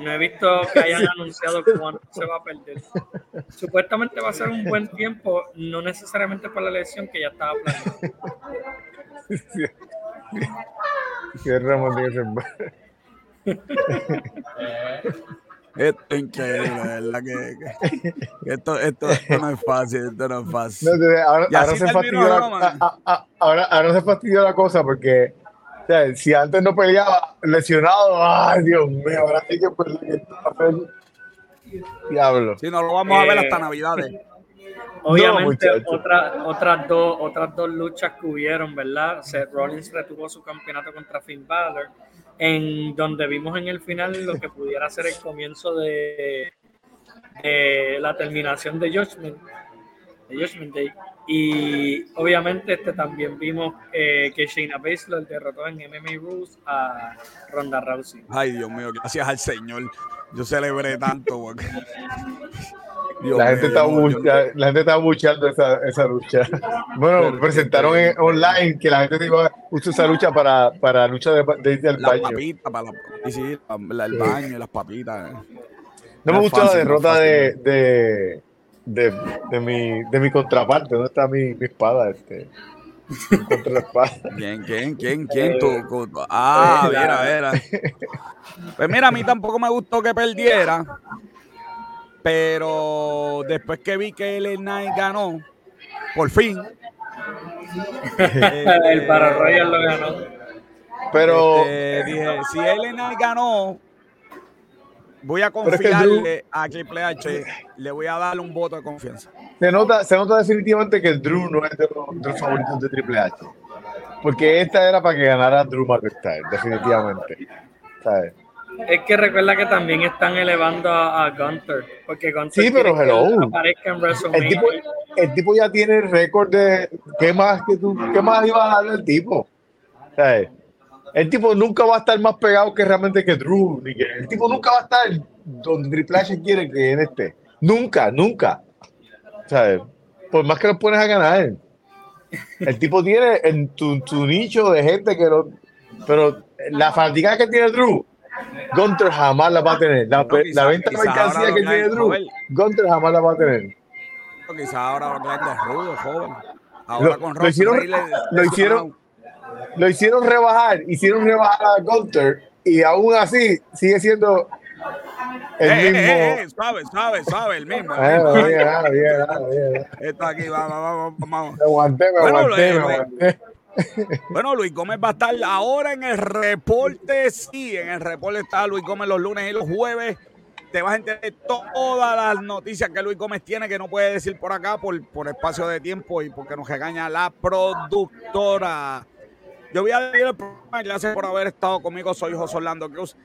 no he visto que [LAUGHS] hayan anunciado cuándo se va a perder. Supuestamente va a ser un buen tiempo, no necesariamente por la lesión que ya estaba planeando. Sí, Roman tiene que Esto [LAUGHS] es increíble, ¿verdad? Que, que, esto, esto, esto, no es fácil, esto no es fácil. No, ahora, ahora, se fastidió la, a, a, ahora, ahora, se fastidió la cosa porque sea, si antes no peleaba lesionado, ay Dios mío, ahora sí que pues Diablo. Si no lo vamos a ver hasta eh, Navidades. [LAUGHS] Obviamente, otra, otras, dos, otras dos luchas que hubieron, ¿verdad? Seth Rollins retuvo su campeonato contra Finn Balor en donde vimos en el final lo que pudiera ser el comienzo de, la terminación de Judgment, de Day. Y obviamente este también vimos eh, que Shayna Baszler derrotó en MMA Rules a Ronda Rousey. Ay, Dios mío, gracias al Señor. Yo celebré tanto porque [LAUGHS] la, gente está la gente está buchando esa, esa lucha. Bueno, presentaron online que la gente iba a usar esa lucha para, para lucha de, de, al baño. Papita, para la, sí, el baño y las papitas. No me gustó la derrota de, de, de, de, mi, de mi contraparte. ¿Dónde está mi, mi espada? Este? Contra la espada. ¿Quién, quién, quién, quién? Tú, ah, mira, mira. Pues mira, a mí tampoco me gustó que perdiera. Pero después que vi que el Knight ganó, por fin. [LAUGHS] el para Royal lo ganó. Pero este, dije, si el Knight ganó, voy a confiarle a Triple H, le voy a darle un voto de confianza. Se nota, se nota definitivamente que Drew no es de los, favoritos de Triple H. Porque esta era para que ganara Drew McIntyre, definitivamente. ¿Sabes? Es que recuerda que también están elevando a, a Gunter. Porque Gunter sí, pero hello. aparezca en WrestleMania. El tipo, el tipo ya tiene el récord de. ¿Qué más, que tú, qué más iba a darle al tipo? El tipo nunca va a estar más pegado que realmente que Drew. Ni que, el tipo nunca va a estar donde Triple H quiere que él esté. Nunca, nunca. ¿Sabes? Por más que lo pones a ganar. El tipo tiene en tu, tu nicho de gente que lo. Pero la fatiga que tiene Drew Gunter jamás la va a tener. La, venta de mercancía que tiene Drew, Gunter jamás la va a tener. Quizás ahora lo de rudo, joven. Ahora con lo hicieron, lo hicieron, [LAUGHS] lo hicieron rebajar, hicieron rebajar a Gunter y aún así sigue siendo el eh, eh, mismo. Eh, eh, sabe, sabe, sabe, el mismo. Mismo. Bien, bien, bien, Está aquí, vamos, vamos, vamos. Me aguanté, me aguanté, me aguanté. Bueno, Luis Gómez va a estar ahora en el reporte. Sí, en el reporte está Luis Gómez los lunes y los jueves. Te vas a enterar todas las noticias que Luis Gómez tiene que no puede decir por acá por, por espacio de tiempo y porque nos regaña la productora. Yo voy a decir el programa. Gracias por haber estado conmigo. Soy José Orlando Cruz.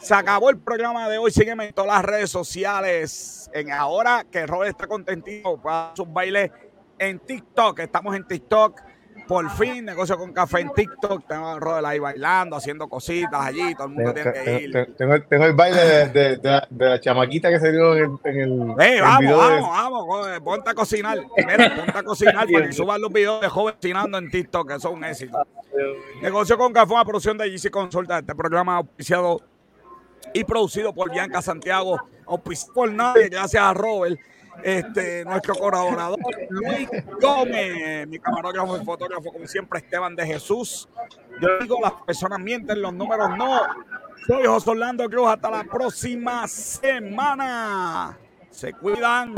Se acabó el programa de hoy. Sígueme en todas las redes sociales. En ahora que Robert está contentito para sus bailes en TikTok. Estamos en TikTok por fin, negocio con café en TikTok. Tengo a Rodel ahí bailando, haciendo cositas allí. Todo el mundo tiene que ir. Tengo, el baile de, de, la chamaquita que se dio en, en el. Hey, vamos, vamos, vamos. Ponte a cocinar. Mira, ponte a cocinar para que [LAUGHS] suban los videos de jóvenes cocinando en TikTok, que son un éxito. Negocio con café, una producción de GC Consulta. Este programa auspiciado y producido por Bianca Santiago. Auspiciado por nadie, gracias a Robert este, nuestro colaborador Luis Gómez, mi camarógrafo y fotógrafo, como siempre, Esteban de Jesús. Yo digo, las personas mienten, los números no. Soy José Orlando Cruz, hasta la próxima semana. Se cuidan.